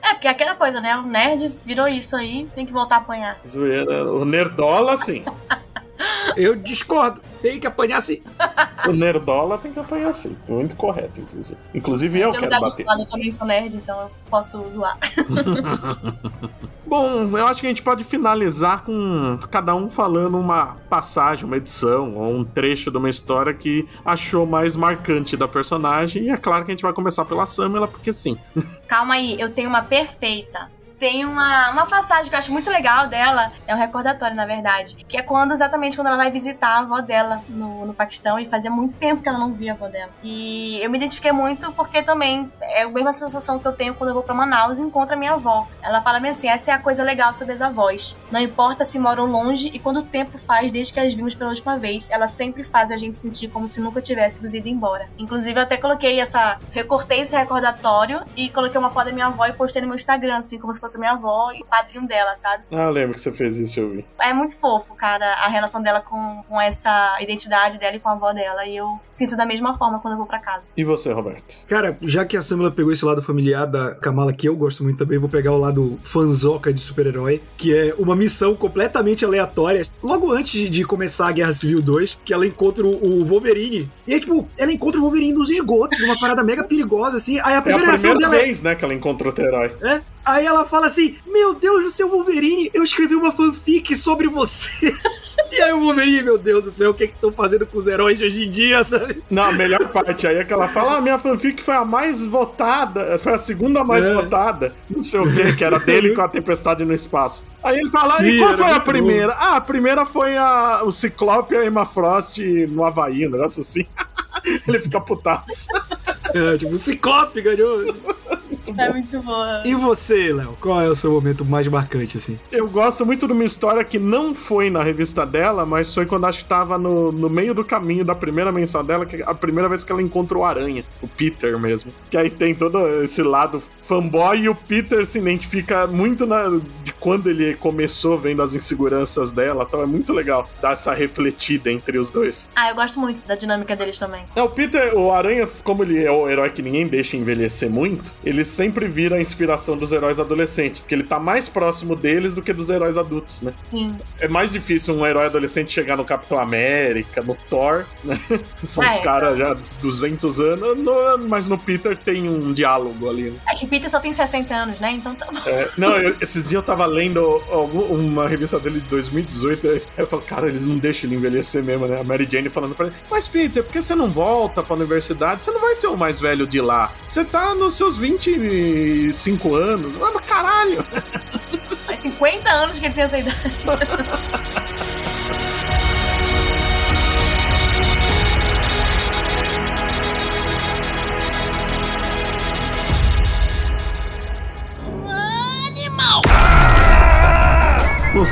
Speaker 2: É, porque aquela coisa, né? O nerd virou isso aí, tem que voltar a apanhar.
Speaker 1: O nerdola, sim.
Speaker 3: Eu discordo. Tem que apanhar sim.
Speaker 1: O nerdola tem que apanhar sim. Muito correto, inclusive. Inclusive eu, eu quero bater.
Speaker 2: eu também sou nerd, então eu posso zoar.
Speaker 1: Bom, eu acho que a gente pode finalizar com cada um falando uma passagem, uma edição ou um trecho de uma história que achou mais marcante da personagem. E é claro que a gente vai começar pela Samela, porque sim.
Speaker 2: Calma aí, eu tenho uma perfeita tem uma, uma passagem que eu acho muito legal dela, é um recordatório, na verdade, que é quando exatamente quando ela vai visitar a avó dela no, no Paquistão e fazia muito tempo que ela não via a avó dela. E eu me identifiquei muito porque também é a mesma sensação que eu tenho quando eu vou para Manaus e encontro a minha avó. Ela fala bem assim: essa é a coisa legal sobre as avós. Não importa se moram longe e quando o tempo faz desde que as vimos pela última vez, ela sempre faz a gente sentir como se nunca tivéssemos ido embora. Inclusive, eu até coloquei essa. recortei esse recordatório e coloquei uma foto da minha avó e postei no meu Instagram, assim, como se fosse minha avó e o padrinho dela, sabe?
Speaker 1: Ah, eu lembro que você fez isso, eu vi.
Speaker 2: É muito fofo, cara, a relação dela com, com essa identidade dela e com a avó dela. E eu sinto da mesma forma quando eu vou pra casa.
Speaker 1: E você, Roberto?
Speaker 3: Cara, já que a Samela pegou esse lado familiar da Kamala, que eu gosto muito também, vou pegar o lado fanzoca de super-herói, que é uma missão completamente aleatória. Logo antes de começar a Guerra Civil 2, que ela encontra o Wolverine. E é tipo, ela encontra o Wolverine nos esgotos, uma parada mega perigosa, assim. Aí a primeira, é a primeira
Speaker 1: dela é vez, né, que ela encontra outro herói.
Speaker 3: É, Aí ela fala assim: Meu Deus, o seu Wolverine, eu escrevi uma fanfic sobre você. E aí o Wolverine, meu Deus do céu, o que é que estão fazendo com os heróis de hoje em dia, sabe?
Speaker 1: Não, a melhor parte aí é que ela fala: ah, minha fanfic foi a mais votada, foi a segunda mais é. votada, não sei o que, que era dele com a tempestade no espaço. Aí ele fala: Sim, e qual foi a primeira? Bom. Ah, a primeira foi a, o Ciclope e a Emma Frost no Havaí, um negócio assim. ele fica putaço.
Speaker 3: É, tipo, o Ciclope ganhou
Speaker 2: muito É muito boa.
Speaker 3: E você, Léo? Qual é o seu momento mais marcante, assim?
Speaker 1: Eu gosto muito de uma história que não foi na revista dela, mas foi quando acho que tava no, no meio do caminho da primeira menção dela, que é a primeira vez que ela encontra o Aranha, o Peter mesmo. Que aí tem todo esse lado fanboy e o Peter se identifica muito na, de quando ele começou vendo as inseguranças dela, então é muito legal dar essa refletida entre os dois.
Speaker 2: Ah, eu gosto muito da dinâmica deles também.
Speaker 1: É, o Peter, o Aranha, como ele é o herói que ninguém deixa envelhecer muito, ele sempre vira a inspiração dos heróis adolescentes, porque ele tá mais próximo deles do que dos heróis adultos, né?
Speaker 2: Sim.
Speaker 1: É mais difícil um herói adolescente chegar no Capitão América, no Thor, né? São
Speaker 2: Ah,
Speaker 1: os
Speaker 2: é.
Speaker 1: caras já 200 anos, no- mas no Peter tem um diálogo ali. né?
Speaker 2: É que Peter só tem 60 anos, né? Então tá bom.
Speaker 1: É, não, eu- esses dias eu tava lendo uma revista dele de 2018, aí eu falo, cara, eles não deixam ele envelhecer mesmo, né? A Mary Jane falando pra ele, mas Peter, por que você não volta pra universidade? Você não vai ser o mais velho de lá. Você tá nos seus 25 anos. Ah, caralho!
Speaker 2: Faz 50 anos que ele tem essa idade.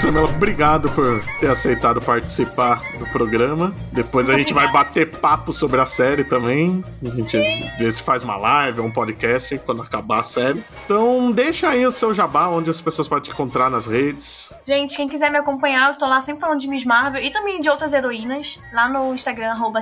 Speaker 1: Samuel, obrigado por ter aceitado participar do programa. Depois a gente vai bater papo sobre a série também. A gente vê se faz uma live ou um podcast quando acabar a série. Então, deixa aí o seu jabá, onde as pessoas podem te encontrar nas redes.
Speaker 2: Gente, quem quiser me acompanhar, eu tô lá sempre falando de Miss Marvel e também de outras heroínas, lá no Instagram, arroba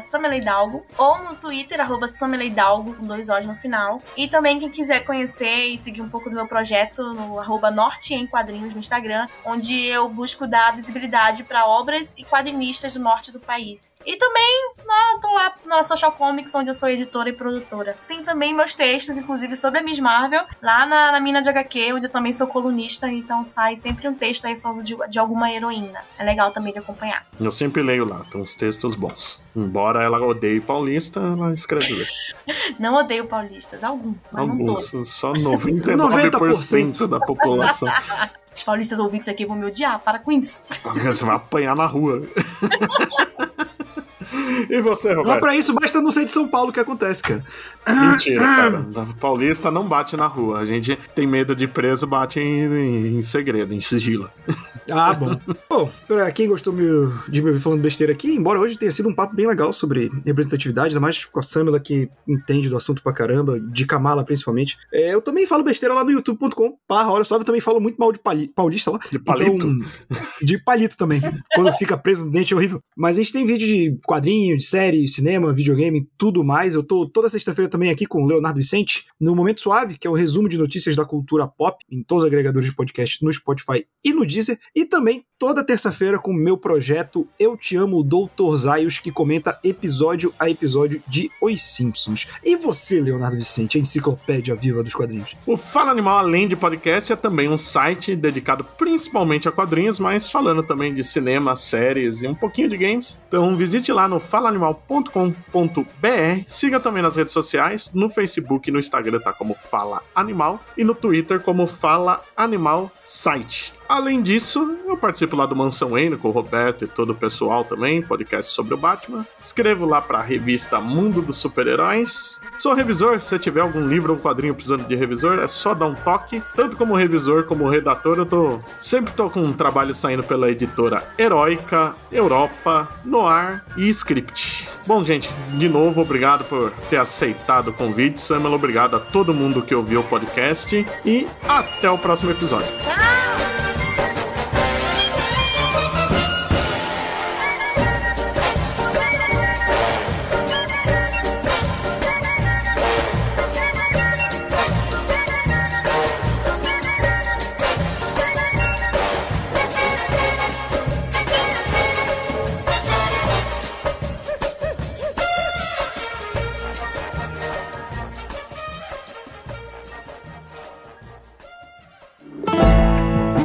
Speaker 2: ou no Twitter, arroba com dois O's no final. E também quem quiser conhecer e seguir um pouco do meu projeto no arroba Norte em Quadrinhos no Instagram, onde eu busco dar visibilidade para obras e quadrinistas do norte do país. E também, né, eu tô lá na Social Comics, onde eu sou editora e produtora. Tem também meus textos, inclusive, sobre a Miss Marvel, lá na, na Mina de HQ, onde eu também sou colunista, então sai sempre um texto aí falando de, de alguma heroína. É legal também de acompanhar.
Speaker 1: Eu sempre leio lá, tem uns textos bons. Embora ela odeie paulista, ela escreve.
Speaker 2: Não odeio paulistas, algum, mas não
Speaker 1: Alguns,
Speaker 2: todos.
Speaker 1: só 99% da população.
Speaker 2: Os paulistas ouvintes aqui vão me odiar, para com isso.
Speaker 1: Você vai apanhar na rua. E você,
Speaker 3: Mas
Speaker 1: Roberto?
Speaker 3: pra isso basta não ser de São Paulo que acontece, cara.
Speaker 1: Mentira, cara. Paulista não bate na rua. A gente tem medo de preso, bate em, em segredo, em sigilo.
Speaker 3: Ah, bom. bom, pra quem gostou de me ouvir falando besteira aqui, embora hoje tenha sido um papo bem legal sobre representatividade, ainda mais com a Samela que entende do assunto pra caramba, de Kamala principalmente, é, eu também falo besteira lá no youtube.com barra hora suave, eu também falo muito mal de paulista lá.
Speaker 1: De palito?
Speaker 3: Então, de palito também. Quando fica preso no dente é horrível. Mas a gente tem vídeo de quadrinho, de série, cinema, videogame, tudo mais. Eu tô toda sexta-feira também aqui com o Leonardo Vicente, no Momento Suave, que é o resumo de notícias da cultura pop, em todos os agregadores de podcast, no Spotify e no Deezer. E também toda terça-feira com o meu projeto Eu Te Amo, Doutor Zaios, que comenta episódio a episódio de Os Simpsons. E você, Leonardo Vicente, a enciclopédia viva dos quadrinhos?
Speaker 1: O Fala Animal, além de podcast, é também um site dedicado principalmente a quadrinhos, mas falando também de cinema, séries e um pouquinho de games. Então visite lá no falaanimal.com.br. Siga também nas redes sociais. No Facebook e no Instagram tá como Fala Animal. E no Twitter como Fala Animal Site. Além disso, eu participo lá do Mansão Wayne com o Roberto e todo o pessoal também, podcast sobre o Batman. Escrevo lá pra revista Mundo dos Super-Heróis. Sou revisor, se tiver algum livro ou quadrinho precisando de revisor, é só dar um toque. Tanto como revisor como redator, eu tô sempre tô com um trabalho saindo pela editora Heróica, Europa, Noir e Script. Bom, gente, de novo, obrigado por ter aceitado o convite. Samuel, obrigado a todo mundo que ouviu o podcast e até o próximo episódio.
Speaker 2: Tchau!